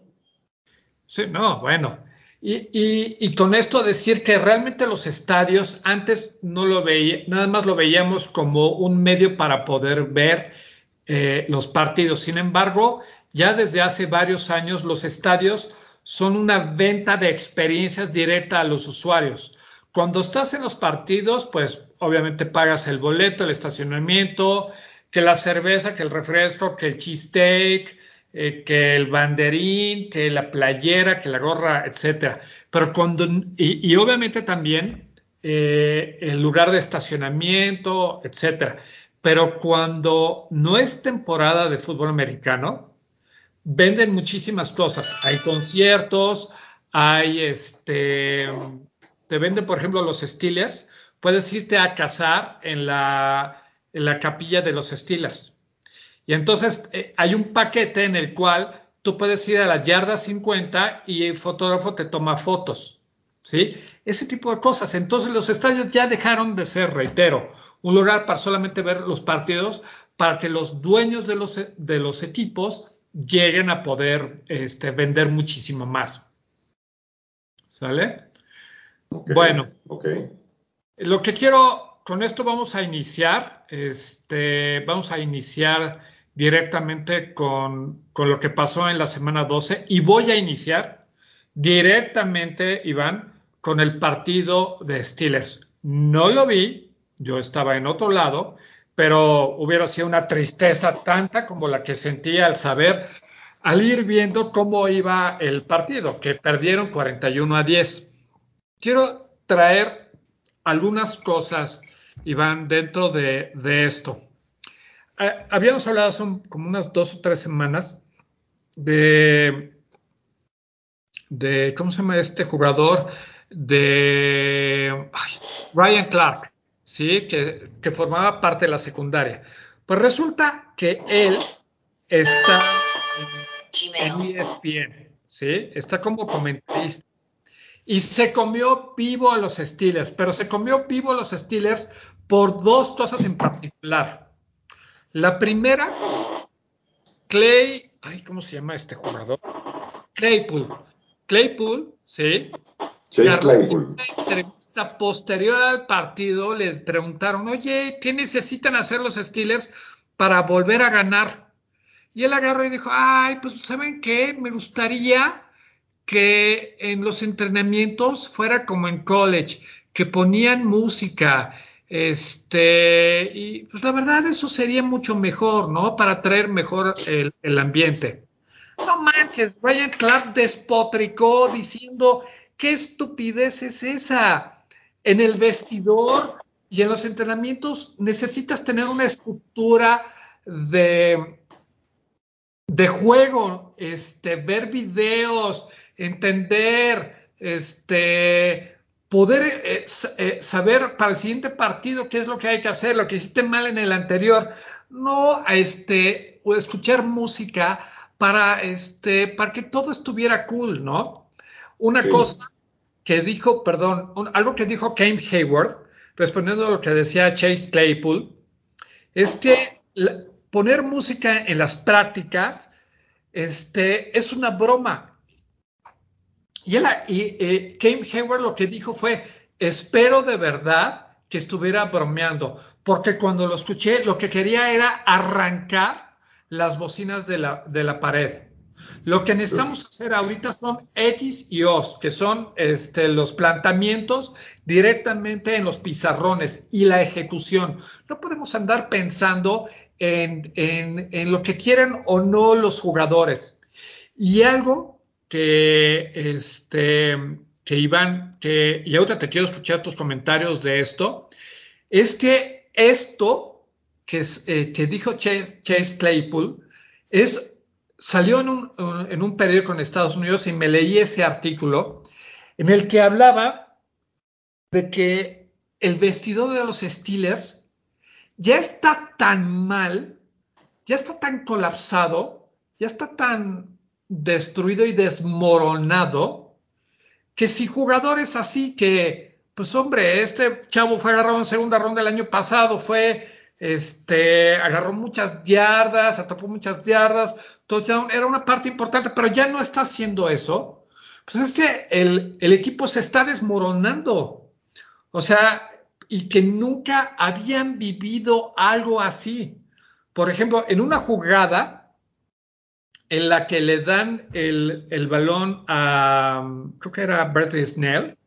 Sí, no, bueno. Y, y, con esto decir que realmente los estadios antes no lo veía, nada más lo veíamos como un medio para poder ver eh, los partidos. Sin embargo, ya desde hace varios años los estadios son una venta de experiencias directa a los usuarios. Cuando estás en los partidos, pues obviamente pagas el boleto, el estacionamiento, que la cerveza, que el refresco, que el cheesesteak, eh, que el banderín, que la playera, que la gorra, etcétera. Pero cuando, y, obviamente también eh, el lugar de estacionamiento, etcétera. Pero cuando no es temporada de fútbol americano, venden muchísimas cosas. Hay conciertos, hay este, te venden, por ejemplo, los Steelers. Puedes irte a cazar en la, en la capilla de los Steelers. Y entonces eh, hay un paquete en el cual tú puedes ir a la yarda 50 y el fotógrafo te toma fotos. ¿Sí? Ese tipo de cosas. Entonces los estadios ya dejaron de ser, reitero, un lugar para solamente ver los partidos, para que los dueños de los, de los equipos lleguen a poder este, vender muchísimo más. ¿Sale? bueno, okay. lo que quiero, con esto vamos a iniciar, este, vamos a iniciar directamente con, con lo que pasó en la semana 12 y voy a iniciar directamente, Iván, con el partido de Steelers. No lo vi, yo estaba en otro lado, pero hubiera sido una tristeza tanta como la que sentía al saber, al ir viendo cómo iba el partido, que perdieron 41 a 10. Quiero traer algunas cosas, Iván, dentro de, esto. Habíamos hablado hace como unas dos o tres semanas de, de, ¿cómo se llama este jugador? De Ryan Clark. ¿sí? Que, formaba parte de la secundaria. Pues resulta que él está en ESPN, ¿sí? Está como comentarista. Y se comió vivo a los Steelers, pero se comió vivo a los Steelers por dos cosas en particular. La primera, Clay, ay, ¿cómo se llama este jugador? Claypool. Claypool, ¿sí? En una entrevista posterior al partido le preguntaron, oye, ¿qué necesitan hacer los Steelers para volver a ganar? Y él agarró y dijo, ay, pues ¿saben qué? Me gustaría que en los entrenamientos fuera como en college, que ponían música, este, y pues la verdad eso sería mucho mejor, ¿no? Para traer mejor el, el ambiente. No manches, Ryan Clark despotricó diciendo ¿qué estupidez es esa? En el vestidor y en los entrenamientos necesitas tener una estructura de, de juego, este, ver videos, entender, este, poder eh, eh, saber para el siguiente partido qué es lo que hay que hacer, lo que hiciste mal en el anterior, no este, o escuchar música para, este, para que todo estuviera cool, ¿no? Una sí. cosa que dijo, perdón, un, algo que dijo Kane Hayward, respondiendo a lo que decía Chase Claypool, es que la, poner música en las prácticas este, es una broma. Y, él, y eh, Kane Hayward lo que dijo fue, espero de verdad que estuviera bromeando, porque cuando lo escuché lo que quería era arrancar las bocinas de la, de la pared. Lo que necesitamos hacer ahorita son X y O's, que son este, los planteamientos directamente en los pizarrones y la ejecución. No podemos andar pensando en, en, en lo que quieren o no los jugadores. Y algo que, este, que Iván, que, y ahorita te quiero escuchar tus comentarios de esto, es que esto que, eh, que dijo Chase, Chase Claypool es salió en un, en un, periódico en Estados Unidos y me leí ese artículo en el que hablaba de que el vestidor de los Steelers ya está tan mal, ya está tan colapsado, ya está tan destruido y desmoronado, que si jugadores así que, pues hombre, este chavo fue agarrado en segunda ronda el año pasado, fue este, agarró muchas yardas, atrapó muchas yardas, touchdown, era una parte importante, pero ya no está haciendo eso. Pues es que el, el equipo se está desmoronando. O sea, y que nunca habían vivido algo así. Por ejemplo, en una jugada en la que le dan el, el balón a, creo que era Bradley Snell,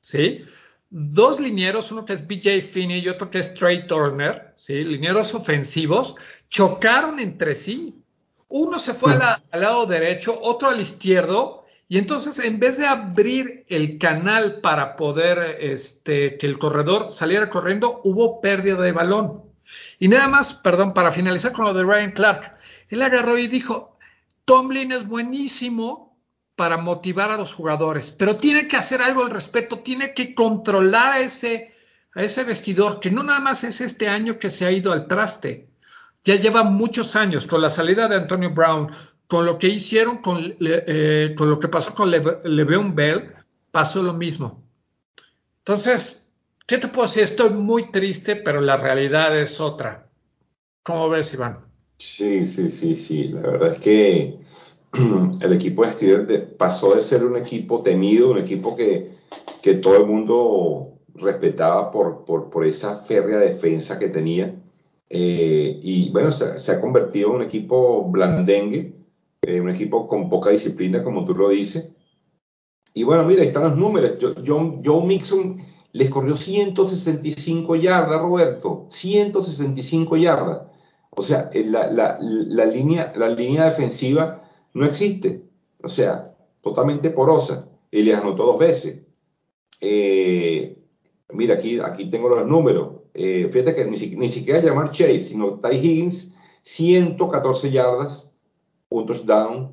¿sí? dos linieros, uno que es BJ Finney y otro que es Trey Turner, ¿sí? linieros ofensivos, chocaron entre sí. Uno se fue la, al lado derecho, otro al izquierdo, y entonces en vez de abrir el canal para poder este, que el corredor saliera corriendo, hubo pérdida de balón. Y nada más, perdón, para finalizar con lo de Ryan Clark, él agarró y dijo, Tomlin es buenísimo, para motivar a los jugadores, pero tiene que hacer algo al respecto, tiene que controlar a ese, ese vestidor, que no nada más es este año que se ha ido al traste, ya lleva muchos años con la salida de Antonio Brown, con lo que hicieron, con, eh, lo que pasó con Le, Le'Veon Bell, pasó lo mismo. Entonces, ¿qué te puedo decir? Estoy muy triste, pero la realidad es otra. ¿Cómo ves, Iván? Sí, sí, sí, sí. La verdad es que [CLEARS THROAT] el equipo de Steelers pasó de ser un equipo temido, un equipo que, que todo el mundo respetaba por, por, por, esa férrea defensa que tenía. Eh, y bueno, se, ha convertido en un equipo blandengue, eh, un equipo con poca disciplina, como tú lo dices. Y bueno, mira, ahí están los números. John, Joe Mixon les corrió 165 yardas, Roberto. 165 yardas. O sea, la, la, la, línea, la línea defensiva no existe. O sea, totalmente porosa. Y les anotó dos veces. Eh, mira, aquí, aquí tengo los números. Eh, fíjate que ni, ni, siquiera llamar Chase, sino Ty Higgins, 114 yardas, un touchdown,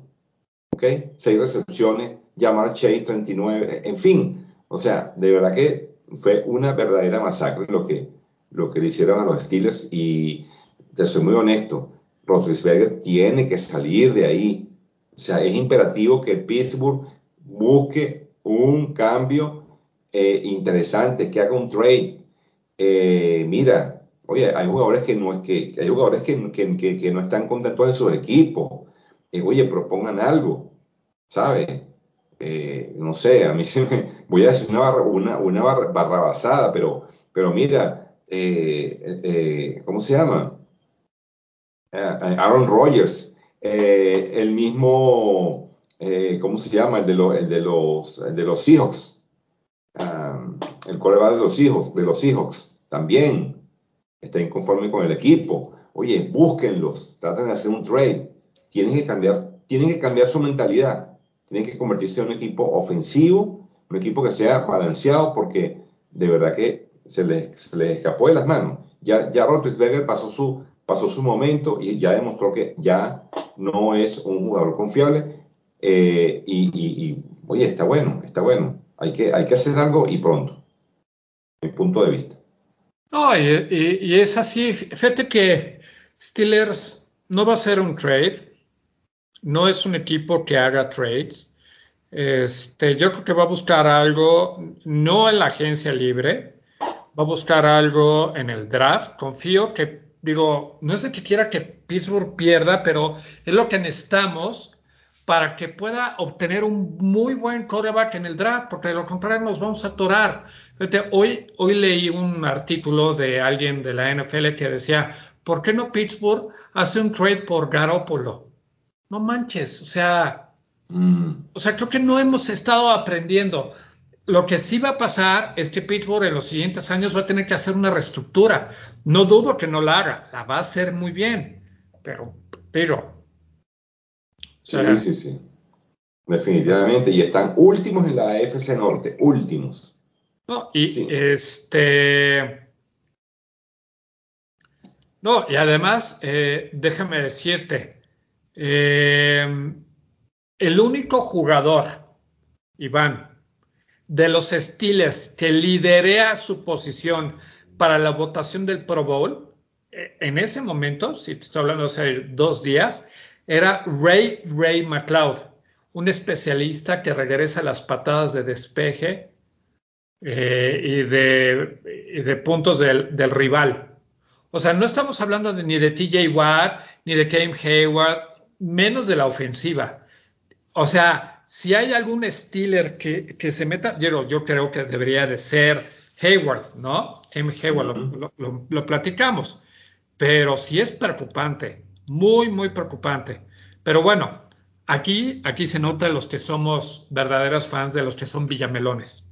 ¿ok? 6 recepciones, llamar Chase, 39, en fin. O sea, de verdad que fue una verdadera masacre lo que, lo que le hicieron a los Steelers y te soy muy honesto, Roethlisberger tiene que salir de ahí o sea, es imperativo que Pittsburgh busque un cambio eh, interesante, que haga un trade. Eh, mira, oye, hay jugadores que no es que hay jugadores que, que, que, no están contentos de sus equipos. Eh, oye, propongan algo, ¿sabes? no sé, a mí [LAUGHS] se me, voy a decir una, barra, una, una barra, barrabasada, pero, pero mira, ¿cómo se llama? Aaron Rodgers eh, el mismo, eh, ¿cómo se llama? El de, lo, el de los, el de los Seahawks. Um, el coreback de los hijos, de los Seahawks, también está inconforme con el equipo. Oye, búsquenlos, traten de hacer un trade. Tienen que cambiar, tienen que cambiar su mentalidad. Tienen que convertirse en un equipo ofensivo un equipo que sea balanceado porque de verdad que se les, se les escapó de las manos. Ya, ya Roethlisberger pasó su, pasó su momento y ya demostró que ya no es un jugador confiable. Eh, y, y, oye, está bueno, está bueno. Hay que, hay que hacer algo y pronto. Mi punto de vista. No, y, es así. Fíjate que Steelers no va a ser un trade. No es un equipo que haga trades. Este, yo creo que va a buscar algo, no en la agencia libre, va a buscar algo en el draft. Confío que, digo, no es de que quiera que Pittsburgh pierda, pero es lo que necesitamos para que pueda obtener un muy buen coreback en el draft, porque de lo contrario nos vamos a atorar. Hoy, hoy leí un artículo de alguien de la NFL que decía, ¿por qué no Pittsburgh hace un trade por Garoppolo? No manches, o sea, Mm. O sea, creo que no hemos estado aprendiendo. Lo que sí va a pasar es que Pittsburgh en los siguientes años va a tener que hacer una reestructura. No dudo que no la haga, la va a hacer muy bien, pero, pero. sí, sí, sí. Definitivamente. Y están últimos en la AFC Norte, últimos. No, y este. No, y además, eh, déjame decirte, eh, el único jugador, Iván, de los Steelers que liderea su posición para la votación del Pro Bowl, eh, en ese momento, si te estoy hablando hace dos días, era Ray Ray McLeod, un especialista que regresa a las patadas de despeje eh, y, de, puntos del, rival. O sea, no estamos hablando ni de TJ Watt, ni de Cam Hayward, menos de la ofensiva. O sea, si hay algún Steeler que, se meta, yo, yo, creo que debería de ser Hayward, ¿no? M. Hayward, lo, platicamos. Pero sí es preocupante, muy, muy preocupante. Pero bueno, aquí, aquí se nota los que somos verdaderos fans de los que son villamelones.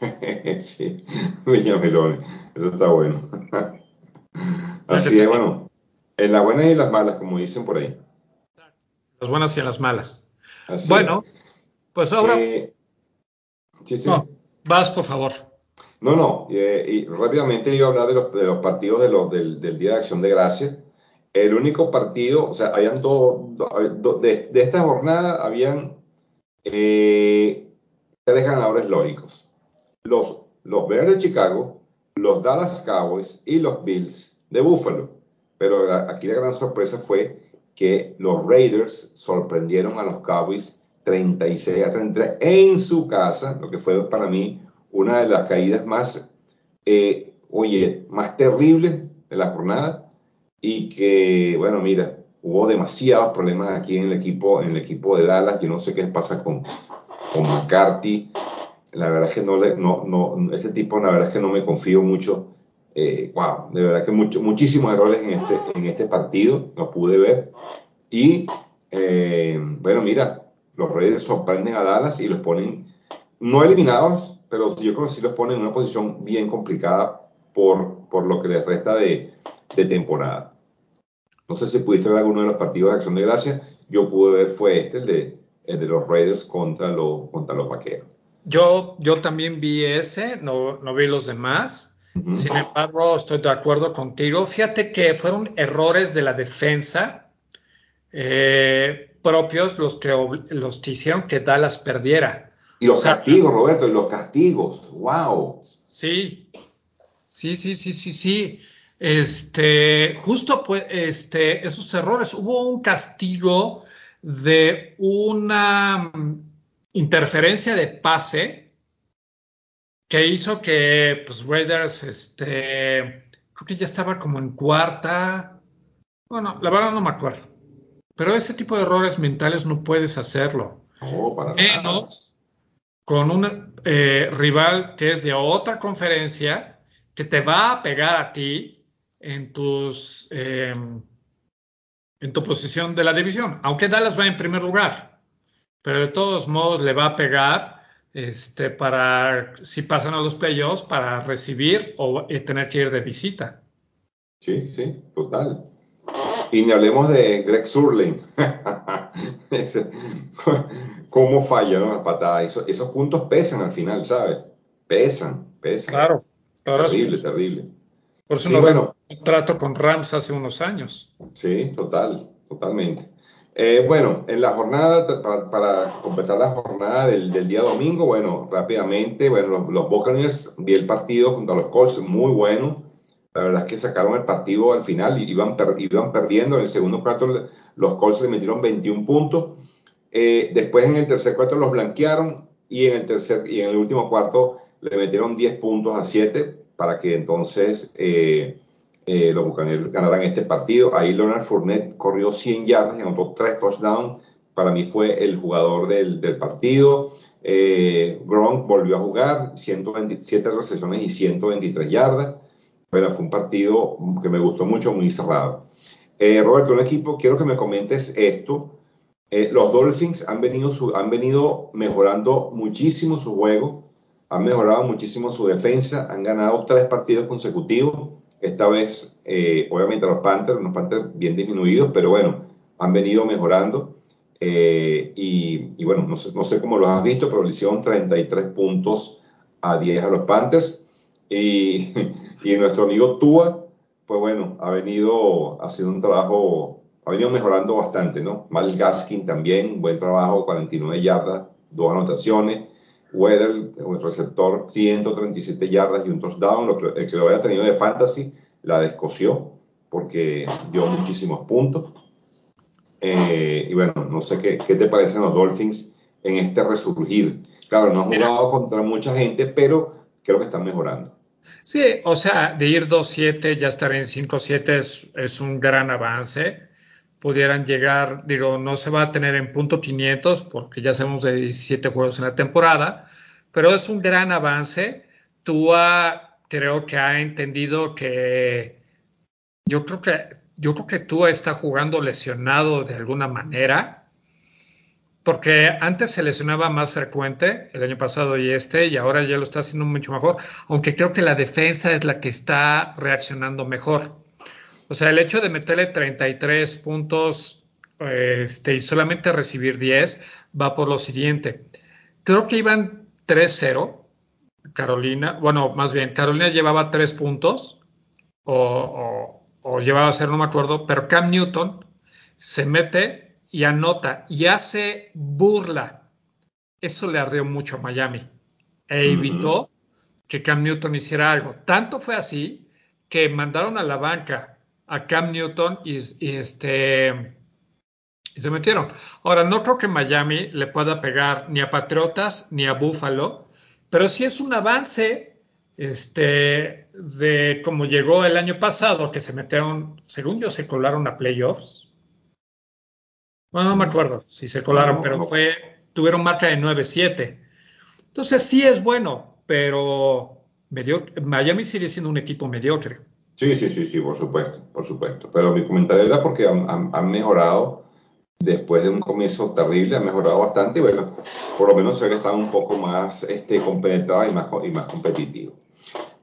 [LAUGHS] sí, villamelones, eso está bueno. [LAUGHS] Así es, bueno, en las buenas y en las malas, como dicen por ahí. Las buenas y en las malas bueno, pues ahora. Eh, sí, sí. vas, por favor. No, no, eh, y rápidamente iba a hablar de los, de los partidos de los, del, Día de Acción de Gracias. El único partido, o sea, habían dos, de, esta jornada habían eh, tres ganadores lógicos. Los, los Bears de Chicago, los Dallas Cowboys y los Bills de Buffalo. Pero aquí la gran sorpresa fue que los Raiders sorprendieron a los Cowboys 36 a 33 en su casa, lo que fue para mí una de las caídas más, eh, oye, más terribles de la jornada y que, bueno, mira, hubo demasiados problemas aquí en el equipo, en el equipo de Dallas, yo no sé qué pasa con, con McCarthy, la verdad es que no, le, no, no, este tipo, la verdad es que no me confío mucho, eh, wow, de verdad que mucho, muchísimos errores en este, en este partido, lo pude ver, y eh, bueno, mira, los Raiders sorprenden a Dallas y los ponen, no eliminados, pero yo creo que sí los ponen en una posición bien complicada por, por lo que les resta de, de temporada. No sé si pudiste ver alguno de los partidos de Acción de Gracia. Yo pude ver fue este, el de, de los Raiders contra, los contra los Vaqueros. Yo, yo también vi ese, no, no vi los demás. Sin embargo, estoy de acuerdo contigo. Fíjate que fueron errores de la defensa eh, propios los que, los que hicieron que Dallas perdiera. Y los castigos, Roberto, y los castigos, wow. Sí, sí, sí, sí, sí, sí. Este, justo pues, este, esos errores. Hubo un castigo de una interferencia de pase que hizo que, pues, Raiders, este, creo que ya estaba como en cuarta. Bueno, la verdad no me acuerdo pero ese tipo de errores mentales no puedes hacerlo. Menos con un eh, rival que es de otra conferencia, que te va a pegar a ti en tus em, en tu posición de la división. Aunque Dallas va en primer lugar, pero de todos modos le va a pegar este, para, si pasan a los playoffs, para recibir o eh, tener que ir de visita. Sí, sí, total. Y ni hablemos de Greg Surley. [LAUGHS] cómo falla ¿no? la patada. esos puntos pesan al final, ¿sabes? Pesan, pesan. Claro, Terrible, terrible. Por eso no bueno, trato con Rams hace unos años. Sí, total, totalmente. Eh, bueno, en la jornada, para, completar la jornada del, día domingo, bueno, rápidamente, bueno, los, los Buccaneers, vi el partido contra los Colts, muy bueno. La verdad es que sacaron el partido al final y iban, iban perdiendo. En el segundo cuarto los Colts le metieron 21 puntos. Eh, después en el tercer cuarto los blanquearon y en el tercer y en el último cuarto le metieron 10 puntos a 7 para que entonces eh, eh, los Bucaneros ganaran este partido. Ahí Leonard Fournette corrió 100 yardas y anotó 3 touchdowns. Para mí fue el jugador del, del partido. Gronk volvió a jugar, 127 recepciones y 123 yardas. Pero fue un partido que me gustó mucho, muy cerrado. Eh, Roberto, un equipo, quiero que me comentes esto. Eh, los Dolphins han venido, han venido mejorando muchísimo su juego, han mejorado muchísimo su defensa, han ganado tres partidos consecutivos. Esta vez, eh, obviamente, los Panthers, los Panthers bien disminuidos, pero bueno, han venido mejorando. Y, y, bueno, no sé, no sé cómo lo has visto, pero le hicieron 33 puntos a 10 a los Panthers. Y [LAUGHS] Y nuestro amigo Tua, pues bueno, ha venido haciendo un trabajo, ha venido mejorando bastante, ¿no? Mal Gaskin también, buen trabajo, 49 yardas, dos anotaciones. Weather, el receptor, 137 yardas y un touchdown. El que lo haya tenido de fantasy la descoció porque dio muchísimos puntos. Eh, y bueno, no sé qué, qué, te parecen los Dolphins en este resurgir. Claro, no han jugado contra mucha gente, pero creo que están mejorando. Sí, o sea, de ir 2-7, ya estar en 5-7 es, es, un gran avance. Pudieran llegar, digo, no se va a tener en punto 500 porque ya sabemos de 17 juegos en la temporada, pero es un gran avance. Tua creo que ha entendido que yo creo que yo creo que Tua está jugando lesionado de alguna manera porque antes se lesionaba más frecuente el año pasado y este, y ahora ya lo está haciendo mucho mejor, aunque creo que la defensa es la que está reaccionando mejor. O sea, el hecho de meterle 33 puntos este, y solamente recibir 10 va por lo siguiente. Creo que iban 3-0, Carolina, bueno, más bien, Carolina llevaba 3 puntos, o, o, o llevaba 0, no me acuerdo, pero Cam Newton se mete y anota y hace burla, eso le ardió mucho a Miami e evitó que Cam Newton hiciera algo. Tanto fue así que mandaron a la banca a Cam Newton y, este y se metieron. Ahora, no creo que Miami le pueda pegar ni a Patriotas ni a Buffalo, pero sí es un avance este, de cómo llegó el año pasado, que se metieron, según yo, se colaron a playoffs bueno, no me acuerdo si se colaron, pero fue, tuvieron marca de 9-7. Entonces sí es bueno, pero Miami sigue siendo un equipo mediocre. Sí, sí, sí, sí, por supuesto, por supuesto. Pero mi comentario era porque han, mejorado después de un comienzo terrible, han mejorado bastante y bueno, por lo menos se ve que están un poco más este, compenetrados y más, y más competitivos.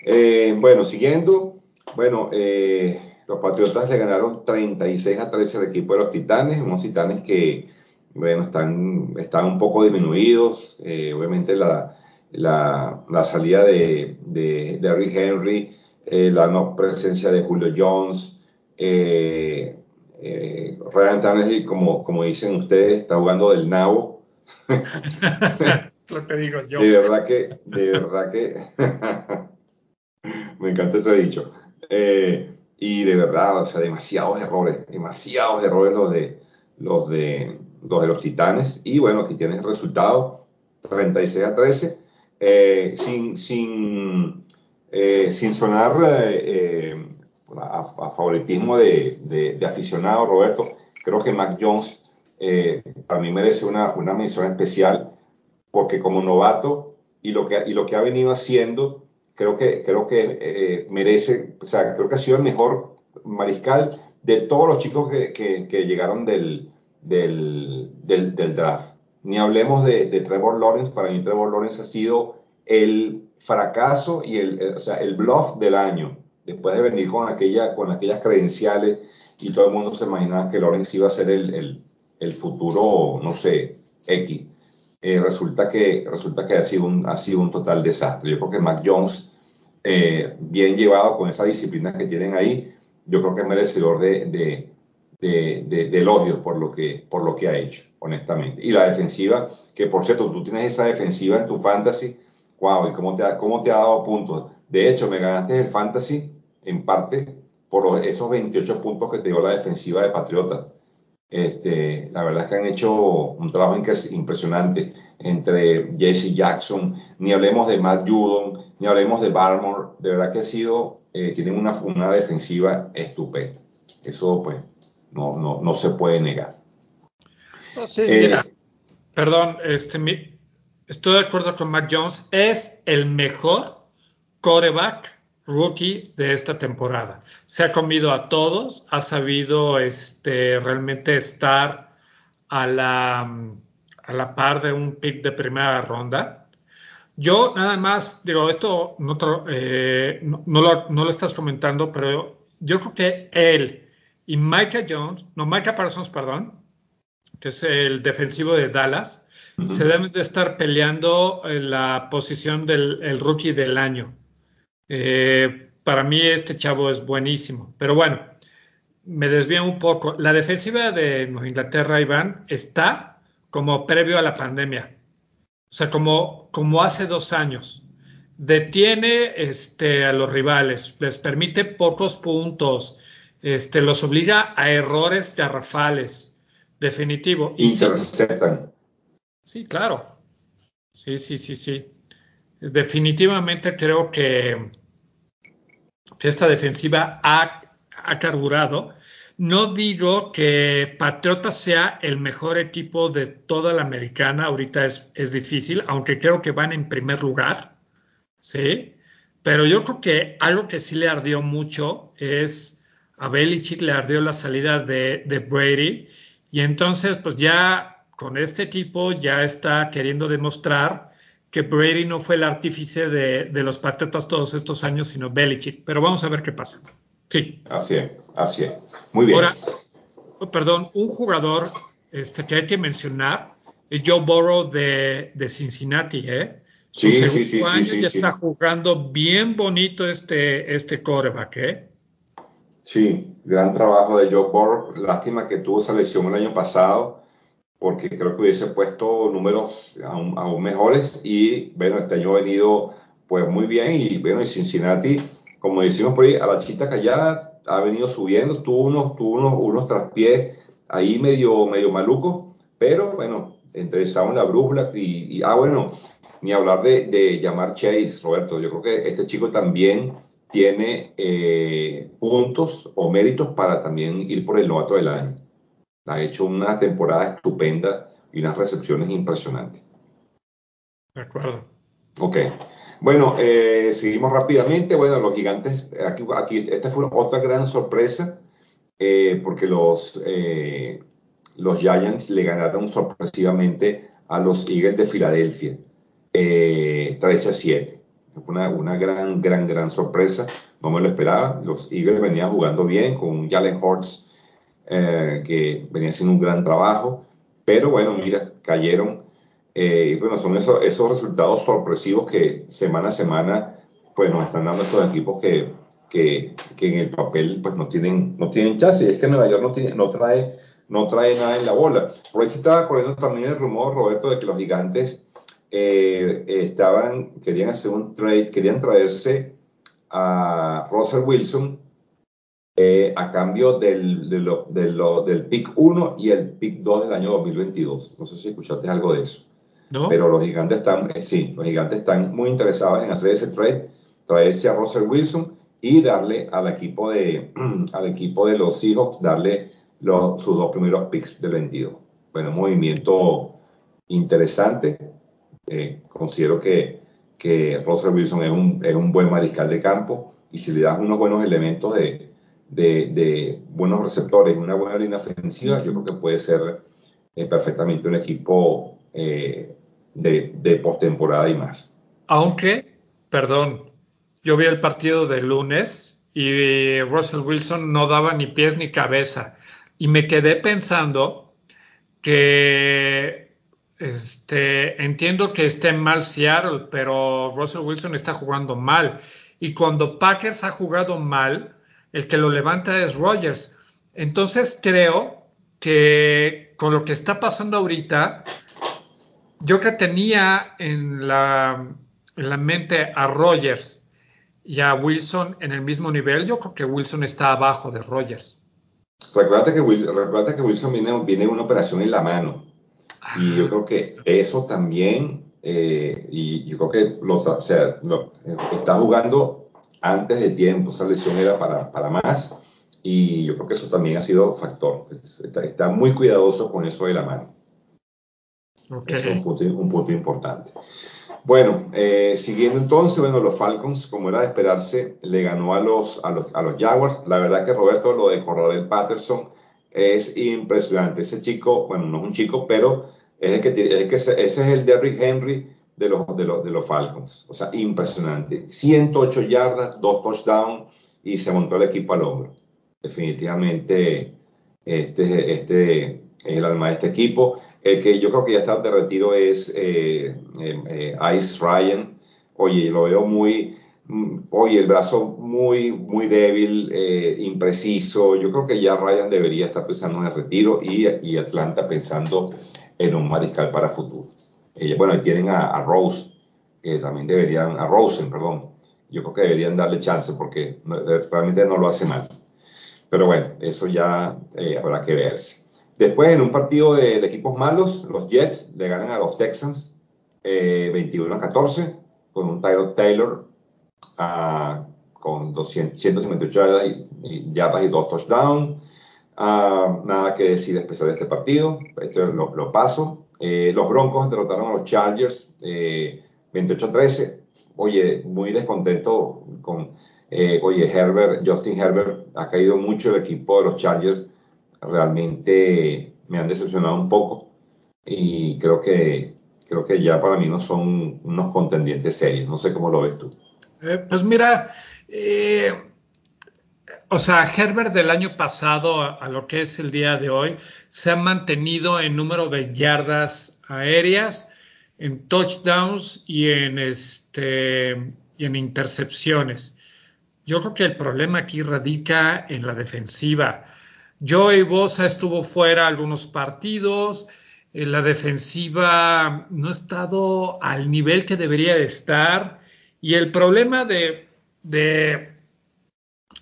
Eh, bueno, siguiendo, bueno, eh, los Patriotas le ganaron 36 a 13 al equipo de los Titanes, unos Titanes que, bueno, están, están un poco disminuidos. Eh, obviamente la, la, la, salida de, de, de Henry, eh, la no presencia de Julio Jones, eh, eh Ryan Tannehill, como, como dicen ustedes, está jugando del nabo. [LAUGHS] Lo que digo yo. De verdad que, de verdad que, [LAUGHS] me encanta ese dicho. Eh, y de verdad, o sea, demasiados errores, demasiados errores los de los de los, de los Titanes. Y bueno, aquí tienes el resultado, 36 a 13, eh, sin, sin, eh, sin sonar eh, a, favoritismo de, de, aficionado, Roberto, creo que Mac Jones para mí merece una, una mención especial porque como novato y lo que, y lo que ha venido haciendo creo que, creo que eh, merece, o sea, creo que ha sido el mejor mariscal de todos los chicos que, que, llegaron del, del, del, draft. Ni hablemos de, de, Trevor Lawrence, para mí Trevor Lawrence ha sido el fracaso y el, o sea, el bluff del año, después de venir con, aquella, con aquellas credenciales y todo el mundo se imaginaba que Lawrence iba a ser el, el, el futuro, no sé, X. eh, resulta, que, resulta que ha sido, un, ha sido un total desastre. Yo creo que Mac Jones, eh, bien llevado con esa disciplina que tienen ahí, yo creo que es merecedor de, de, de, de, elogios por lo, que, por lo que ha hecho, honestamente. Y la defensiva, que por cierto, tú tienes esa defensiva en tu fantasy, wow, ¿y cómo te ha, cómo te ha dado puntos? De hecho, me ganaste el fantasy en parte por esos 28 puntos que te dio la defensiva de Patriota. Este, la verdad es que han hecho un trabajo impresionante entre Jesse Jackson, ni hablemos de Matt Judon, ni hablemos de Barmore, de verdad que ha sido, eh, tienen una, una, defensiva estupenda. Eso pues no, no, no se puede negar. sí, eh, mira, perdón, este, mi, estoy de acuerdo con Matt Jones, es el mejor coreback rookie de esta temporada. Se ha comido a todos, ha sabido este, realmente estar a la, a la par de un pick de primera ronda. Yo nada más, digo, esto no, eh, lo, no, lo, estás comentando, pero yo creo que él y Micah Jones, no, Micah Parsons, perdón, que es el defensivo de Dallas, uh -huh. se deben de estar peleando en la posición del rookie del año. Eh, para mí este chavo es buenísimo, pero bueno, me desvío un poco. La defensiva de Inglaterra, Iván, está como previo a la pandemia, o sea, como, como hace dos años. Detiene este, a los rivales, les permite pocos puntos, este, los obliga a errores garrafales, definitivo. Interceptan. Sí, sí, claro. Sí, sí, sí, sí definitivamente creo que, esta defensiva ha, ha, carburado. No digo que Patriotas sea el mejor equipo de toda la americana, ahorita es, es difícil, aunque creo que van en primer lugar, ¿sí? Pero yo creo que algo que sí le ardió mucho es a Belichick le ardió la salida de, de Brady y entonces pues ya con este equipo ya está queriendo demostrar que Brady no fue el artífice de, de, los Patriotas todos estos años, sino Belichick. Pero vamos a ver qué pasa. Sí. Así es, así es. Muy bien. Ahora, oh, perdón, un jugador este, que hay que mencionar es Joe Burrow de, de Cincinnati, ¿eh? Su sí, segundo sí, sí, año sí, ya está jugando bien bonito este, este coreback, ¿eh? Sí, gran trabajo de Joe Burrow. Lástima que tuvo esa lesión el año pasado porque creo que hubiese puesto números aún, aún, mejores. Y bueno, este año ha venido pues muy bien. Y bueno, y Cincinnati, como decimos por ahí, a la chita callada ha venido subiendo, tuvo unos, tuvo unos, unos traspiés ahí medio, medio malucos, pero bueno, interesado en la brújula y, y, ah bueno, ni hablar de, de llamar Chase, Roberto, yo creo que este chico también tiene eh, puntos o méritos para también ir por el novato del año ha hecho una temporada estupenda y unas recepciones impresionantes. De acuerdo. Ok. Bueno, eh, seguimos rápidamente. Bueno, los gigantes, aquí, aquí esta fue otra gran sorpresa, eh, porque los, eh, los Giants le ganaron sorpresivamente a los Eagles de Filadelfia, 13 a 7. Fue una, una, gran, gran, gran sorpresa. No me lo esperaba. Los Eagles venían jugando bien con Jalen Hurts eh, que venía haciendo un gran trabajo, pero bueno, mira, cayeron. Eh, bueno, son esos, esos resultados sorpresivos que semana a semana pues nos están dando estos equipos que, que, que, en el papel pues no tienen, no tienen chasis. Es que Nueva York no, tiene, no, trae, no trae nada en la bola. Por ahí se estaba corriendo también el rumor, Roberto, de que los gigantes eh, estaban, querían hacer un trade, querían traerse a Russell Wilson eh, a cambio del, de lo, de lo, del PIC 1 y el PIC 2 del año 2022. No sé si escuchaste algo de eso. ¿No? Pero los gigantes están, eh, sí, los gigantes están muy interesados en hacer ese trade, traerse a Russell Wilson y darle al equipo de, [CLEARS THROAT] al equipo de los Seahawks, darle los, sus dos primeros picks del 22. Bueno, movimiento interesante. Eh, considero que, que Russell Wilson es un, es un buen mariscal de campo y si le das unos buenos elementos de, de, de, buenos receptores, una buena línea ofensiva, yo creo que puede ser eh, perfectamente un equipo eh, de, de postemporada y más. Aunque, perdón, yo vi el partido del lunes y Russell Wilson no daba ni pies ni cabeza. Y me quedé pensando que este, entiendo que esté mal Seattle, pero Russell Wilson está jugando mal. Y cuando Packers ha jugado mal, el que lo levanta es Rogers. Entonces creo que con lo que está pasando ahorita, yo que tenía en la, en la mente a Rogers y a Wilson en el mismo nivel, yo creo que Wilson está abajo de Rogers. Recuerda que, recuerda que Wilson viene, viene una operación en la mano. Y yo creo que eso también, eh, y yo creo que lo, o sea, lo, está jugando antes de tiempo, esa lesión era para, para, más, y yo creo que eso también ha sido factor. Está, está muy cuidadoso con eso de la mano. Okay. Es un punto, un punto importante. Bueno, eh, siguiendo entonces, bueno, los Falcons, como era de esperarse, le ganó a los, a los, a los Jaguars. La verdad que Roberto, lo de Corredor Patterson es impresionante. Ese chico, bueno, no es un chico, pero es el que, es el que ese es el Derrick Henry de los, de, los, de los Falcons. O sea, impresionante. 108 yardas, dos touchdowns y se montó el equipo al hombro. Definitivamente, este, este es el alma de este equipo. El que yo creo que ya está de retiro es eh, eh, eh, Ice Ryan. Oye, lo veo muy, mm, oye, el brazo muy, muy débil, impreciso. Yo creo que ya Ryan debería estar pensando en el retiro y, y Atlanta pensando en un mariscal para futuro. Bueno, ahí tienen a, Rose, que también deberían, a Rosen, perdón. Yo creo que deberían darle chance porque realmente no lo hace mal. Pero bueno, eso ya habrá que verse. Después, en un partido de, equipos malos, los Jets le ganan a los Texans eh, 21 a 14 con un Tyler Taylor uh, con 200, 158 yardas y, dos touchdowns. Uh, nada que decir especial de este partido, esto lo paso. Eh, los Broncos derrotaron a los Chargers eh, 28 a 13. Oye, muy descontento con, eh, oye, Herbert, Justin Herbert, ha caído mucho el equipo de los Chargers realmente me han decepcionado un poco y creo que, creo que ya para mí no son unos contendientes serios. No sé cómo lo ves tú. Eh, pues mira, eh, o sea, Herbert del año pasado a, lo que es el día de hoy se ha mantenido en número de yardas aéreas, en touchdowns y en este y en intercepciones. Yo creo que el problema aquí radica en la defensiva. Joey Bosa estuvo fuera algunos partidos, eh, la defensiva no ha estado al nivel que debería de estar y el problema de, de,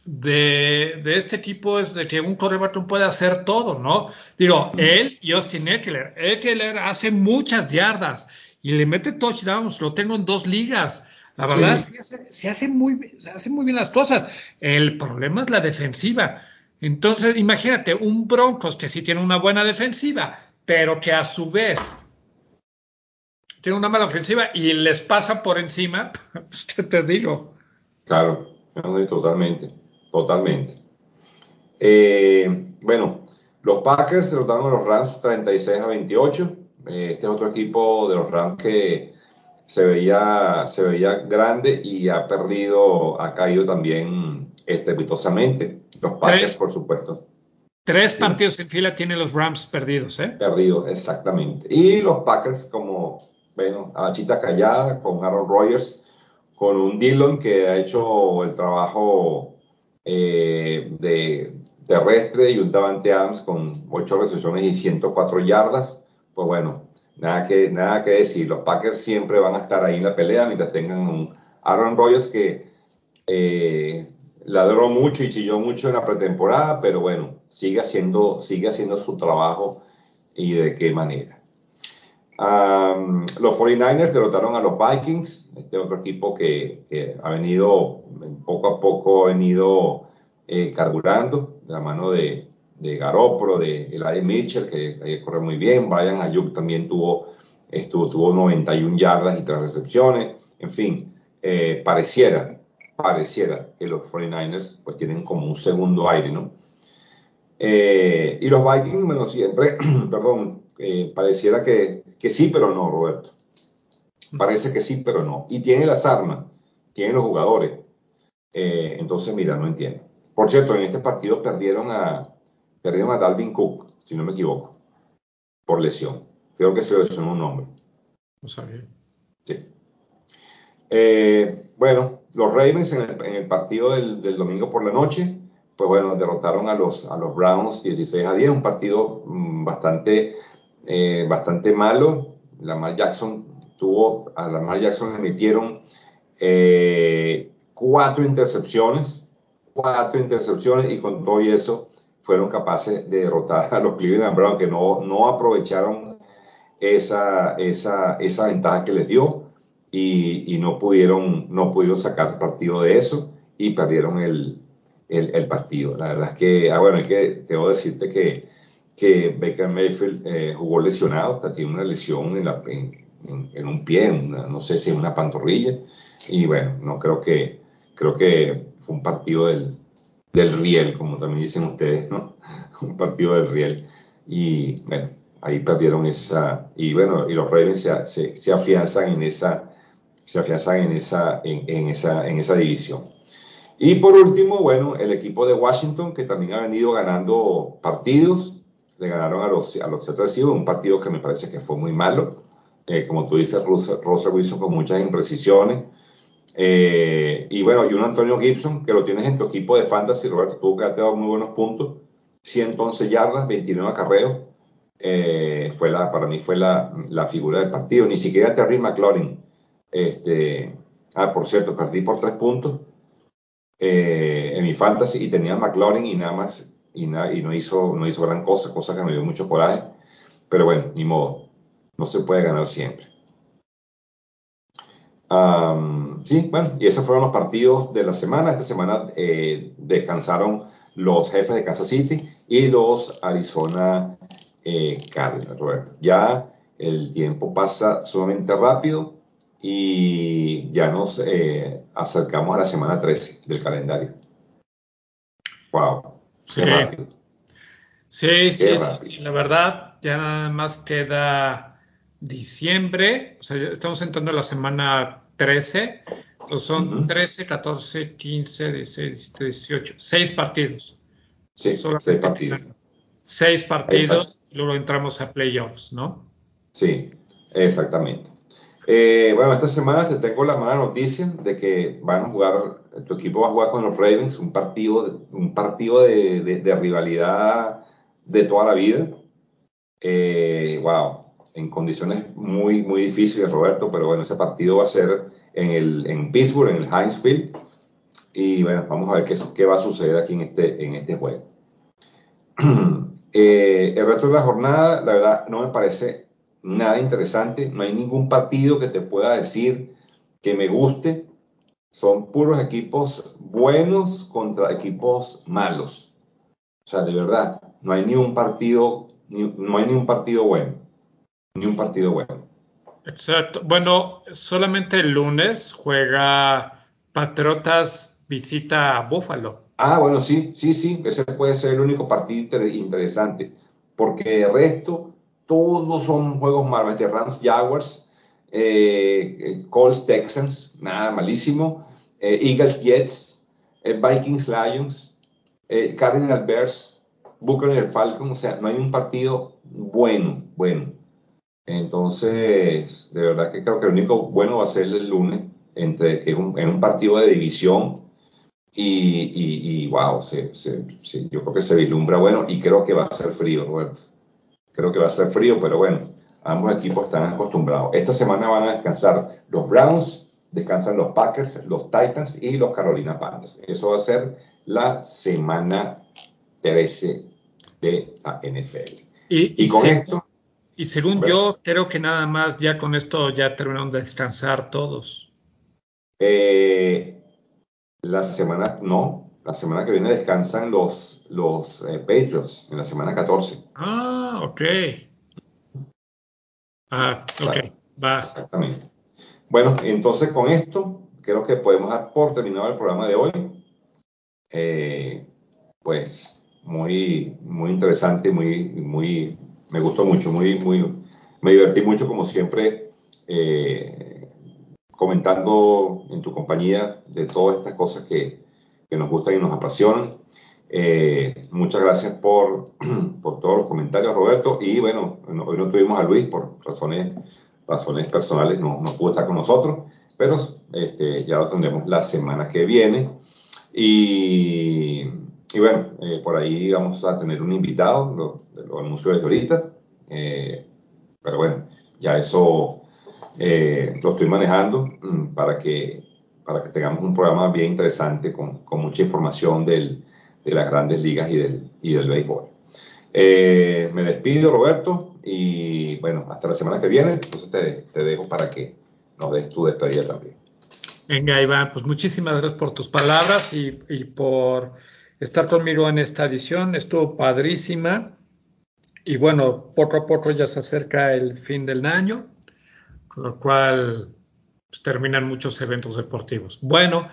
de, de este equipo es de que un no puede hacer todo, ¿no? Digo, él y Austin Eckler. Eckler hace muchas yardas y le mete touchdowns, lo tengo en dos ligas. La verdad, sí. se, hace, se, hace muy, se hace muy bien las cosas. El problema es la defensiva. Entonces, imagínate, un Broncos que sí tiene una buena defensiva, pero que a su vez tiene una mala ofensiva y les pasa por encima, [LAUGHS] pues, ¿qué te digo? Claro, totalmente, totalmente. Eh, bueno, los Packers derrotaron a los Rams 36 a 28. Eh, este es otro equipo de los Rams que se veía, se veía grande y ha perdido, ha caído también estrepitosamente. Los Packers, tres, por supuesto. Tres sí. partidos en fila tienen los Rams perdidos, ¿eh? Perdidos, exactamente. Y los Packers, como, bueno, a la chita callada, con Aaron Rodgers, con un Dillon que ha hecho el trabajo eh, de terrestre y un Davante Adams con ocho recepciones y 104 yardas. Pues bueno, nada que, nada que decir. Los Packers siempre van a estar ahí en la pelea mientras tengan un Aaron Rodgers que eh, ladró mucho y chilló mucho en la pretemporada, pero bueno, sigue haciendo, sigue haciendo su trabajo y de qué manera. Los 49ers derrotaron a los Vikings, este otro equipo que, ha venido, poco a poco ha venido eh, carburando de la mano de, de Garoppolo, de Eli Mitchell, que, que corre muy bien. Brian Ayuk también tuvo, estuvo, tuvo 91 yardas y 3 recepciones. En fin, eh, pareciera pareciera que los 49ers pues tienen como un segundo aire, ¿no? Eh, y los Vikings, bueno, siempre, [CLEARS THROAT] perdón, eh, pareciera que, que, sí, pero no, Roberto. Parece que sí, pero no. Y tiene las armas, tiene los jugadores. Eh, entonces, mira, no entiendo. Por cierto, en este partido perdieron a, perdieron a Dalvin Cook, si no me equivoco, por lesión. Creo que se lesionó un hombre. No sabía. Sí. Eh, bueno, los Ravens en el, partido del, domingo por la noche, pues bueno, derrotaron a los, a los Browns 16 a 10, un partido mm, bastante, eh, bastante malo. Lamar Jackson tuvo, a Lamar Jackson le metieron eh, cuatro intercepciones, cuatro intercepciones y con todo eso fueron capaces de derrotar a los Cleveland Browns que no, no aprovecharon esa, esa, esa ventaja que les dio y, y, no, pudieron, no pudieron sacar partido de eso y perdieron el, el, partido. La verdad es que, ah, bueno, es que debo decirte que, que Baker Mayfield eh, jugó lesionado, hasta tiene una lesión en, la, en, en, un pie, no sé si en una pantorrilla, y bueno, no creo que, creo que fue un partido del, del riel, como también dicen ustedes, ¿no? [LAUGHS] Un partido del riel. Y bueno, ahí perdieron esa, y bueno, y los Ravens se, se, afianzan en esa, se afianzan en esa, en, en, esa, en esa división. Y por último, bueno, el equipo de Washington, que también ha venido ganando partidos, le ganaron a los, a los Seattle un partido que me parece que fue muy malo. Eh, como tú dices, Russell Wilson con muchas imprecisiones. Eh, y bueno, y un Antonio Gibson, que lo tienes en tu equipo de fantasy, Roberto, tuvo que ha dado muy buenos puntos. 111 yardas, 29 acarreos. Eh, fue la, para mí fue la, la, figura del partido. Ni siquiera Terry McLaurin. Este, ah, por cierto, perdí por tres puntos eh, en mi fantasy y tenía McLaurin y nada más y, y no, hizo, no hizo gran cosa, cosa que me dio mucho coraje. Pero bueno, ni modo. No se puede ganar siempre. sí, bueno, y esos fueron los partidos de la semana. Esta semana eh, descansaron los jefes de Kansas City y los Arizona eh, Cardinals, Roberto. Ya el tiempo pasa sumamente rápido y ya nos eh, acercamos a la semana 13 del calendario. Wow, sí. rápido. Sí, sí, sí, la verdad, ya nada más queda diciembre, o sea, estamos entrando a la semana 13, entonces son 13, 14, 15, 16, 17, 18, seis partidos. Sí, seis partidos. Seis partidos, y luego entramos a playoffs, ¿no? Sí, exactamente. Eh, bueno, esta semana te tengo la mala noticia de que van a jugar, tu equipo va a jugar con los Ravens, un partido, un partido de, rivalidad de toda la vida. Eh, wow, en condiciones muy, muy difíciles, Roberto, pero bueno, ese partido va a ser en, el, en Pittsburgh, en el Heinz Field. Y bueno, vamos a ver qué, qué va a suceder aquí en este, en este juego. [CLEARS THROAT] Eh, el resto de la jornada, la verdad, no me parece nada interesante. No hay ningún partido que te pueda decir que me guste. Son puros equipos buenos contra equipos malos. O sea, de verdad, no hay ni un partido, no hay ni un partido bueno. Ni un partido bueno. Exacto. Bueno, solamente el lunes juega Patriotas visita a Buffalo. Ah, bueno, sí, sí, sí, ese puede ser el único partido interesante, porque el resto, todos son juegos este, Rams Jaguars, eh, eh, Colts Texans, nada, malísimo, eh, Eagles Jets, Vikings Lions, Cardinals Bears, Buccaneers Falcons, o sea, no hay un partido bueno, bueno. Entonces, de verdad que creo que el único bueno va a ser el lunes, entre, en un partido de división y, y, wow, se, se, yo creo que se vislumbra bueno y creo que va a ser frío, Roberto. Creo que va a ser frío, pero bueno, ambos equipos están acostumbrados. Esta semana van a descansar los Browns, descansan los Packers, los Titans y los Carolina Panthers. Eso va a ser la semana 13 de la NFL. Y, con esto. Y según yo, creo que nada más ya con esto ya terminaron de descansar todos. Eh, la semana, no, la semana que viene descansan los, los eh, Patriots, en la semana 14. Ah, ok. Ah, ok, va. Exactamente. Bueno, entonces con esto creo que podemos dar por terminado el programa de hoy. Eh, pues muy, muy interesante, muy, muy, me gustó mucho, muy, muy, me divertí mucho como siempre. Eh, comentando en tu compañía de todas estas cosas que, que nos gustan y nos apasionan. Eh, muchas gracias por, [CLEARS THROAT] por, todos los comentarios, Roberto. Y bueno, hoy no tuvimos a Luis por razones, razones personales, no, no pudo estar con nosotros, pero este, ya lo tendremos la semana que viene. Y, y bueno, eh, por ahí vamos a tener un invitado, lo, lo anuncio desde ahorita. Eh, pero bueno, ya eso lo estoy manejando mm, para que, para que tengamos un programa bien interesante con, con mucha información del, de las grandes ligas y del, y del béisbol. Eh, me despido, Roberto, y bueno, hasta la semana que viene. Entonces te, te dejo para que nos des tu despedida también. Venga, Iván, pues muchísimas gracias por tus palabras y, y por estar conmigo en esta edición. Estuvo padrísima. Y bueno, poco a poco ya se acerca el fin del año con lo cual pues, terminan muchos eventos deportivos. Bueno,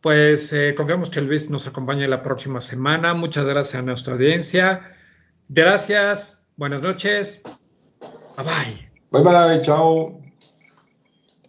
pues eh, confiamos que Luis nos acompañe la próxima semana. Muchas gracias a nuestra audiencia. Gracias, buenas noches. Bye bye. Bye bye, chao.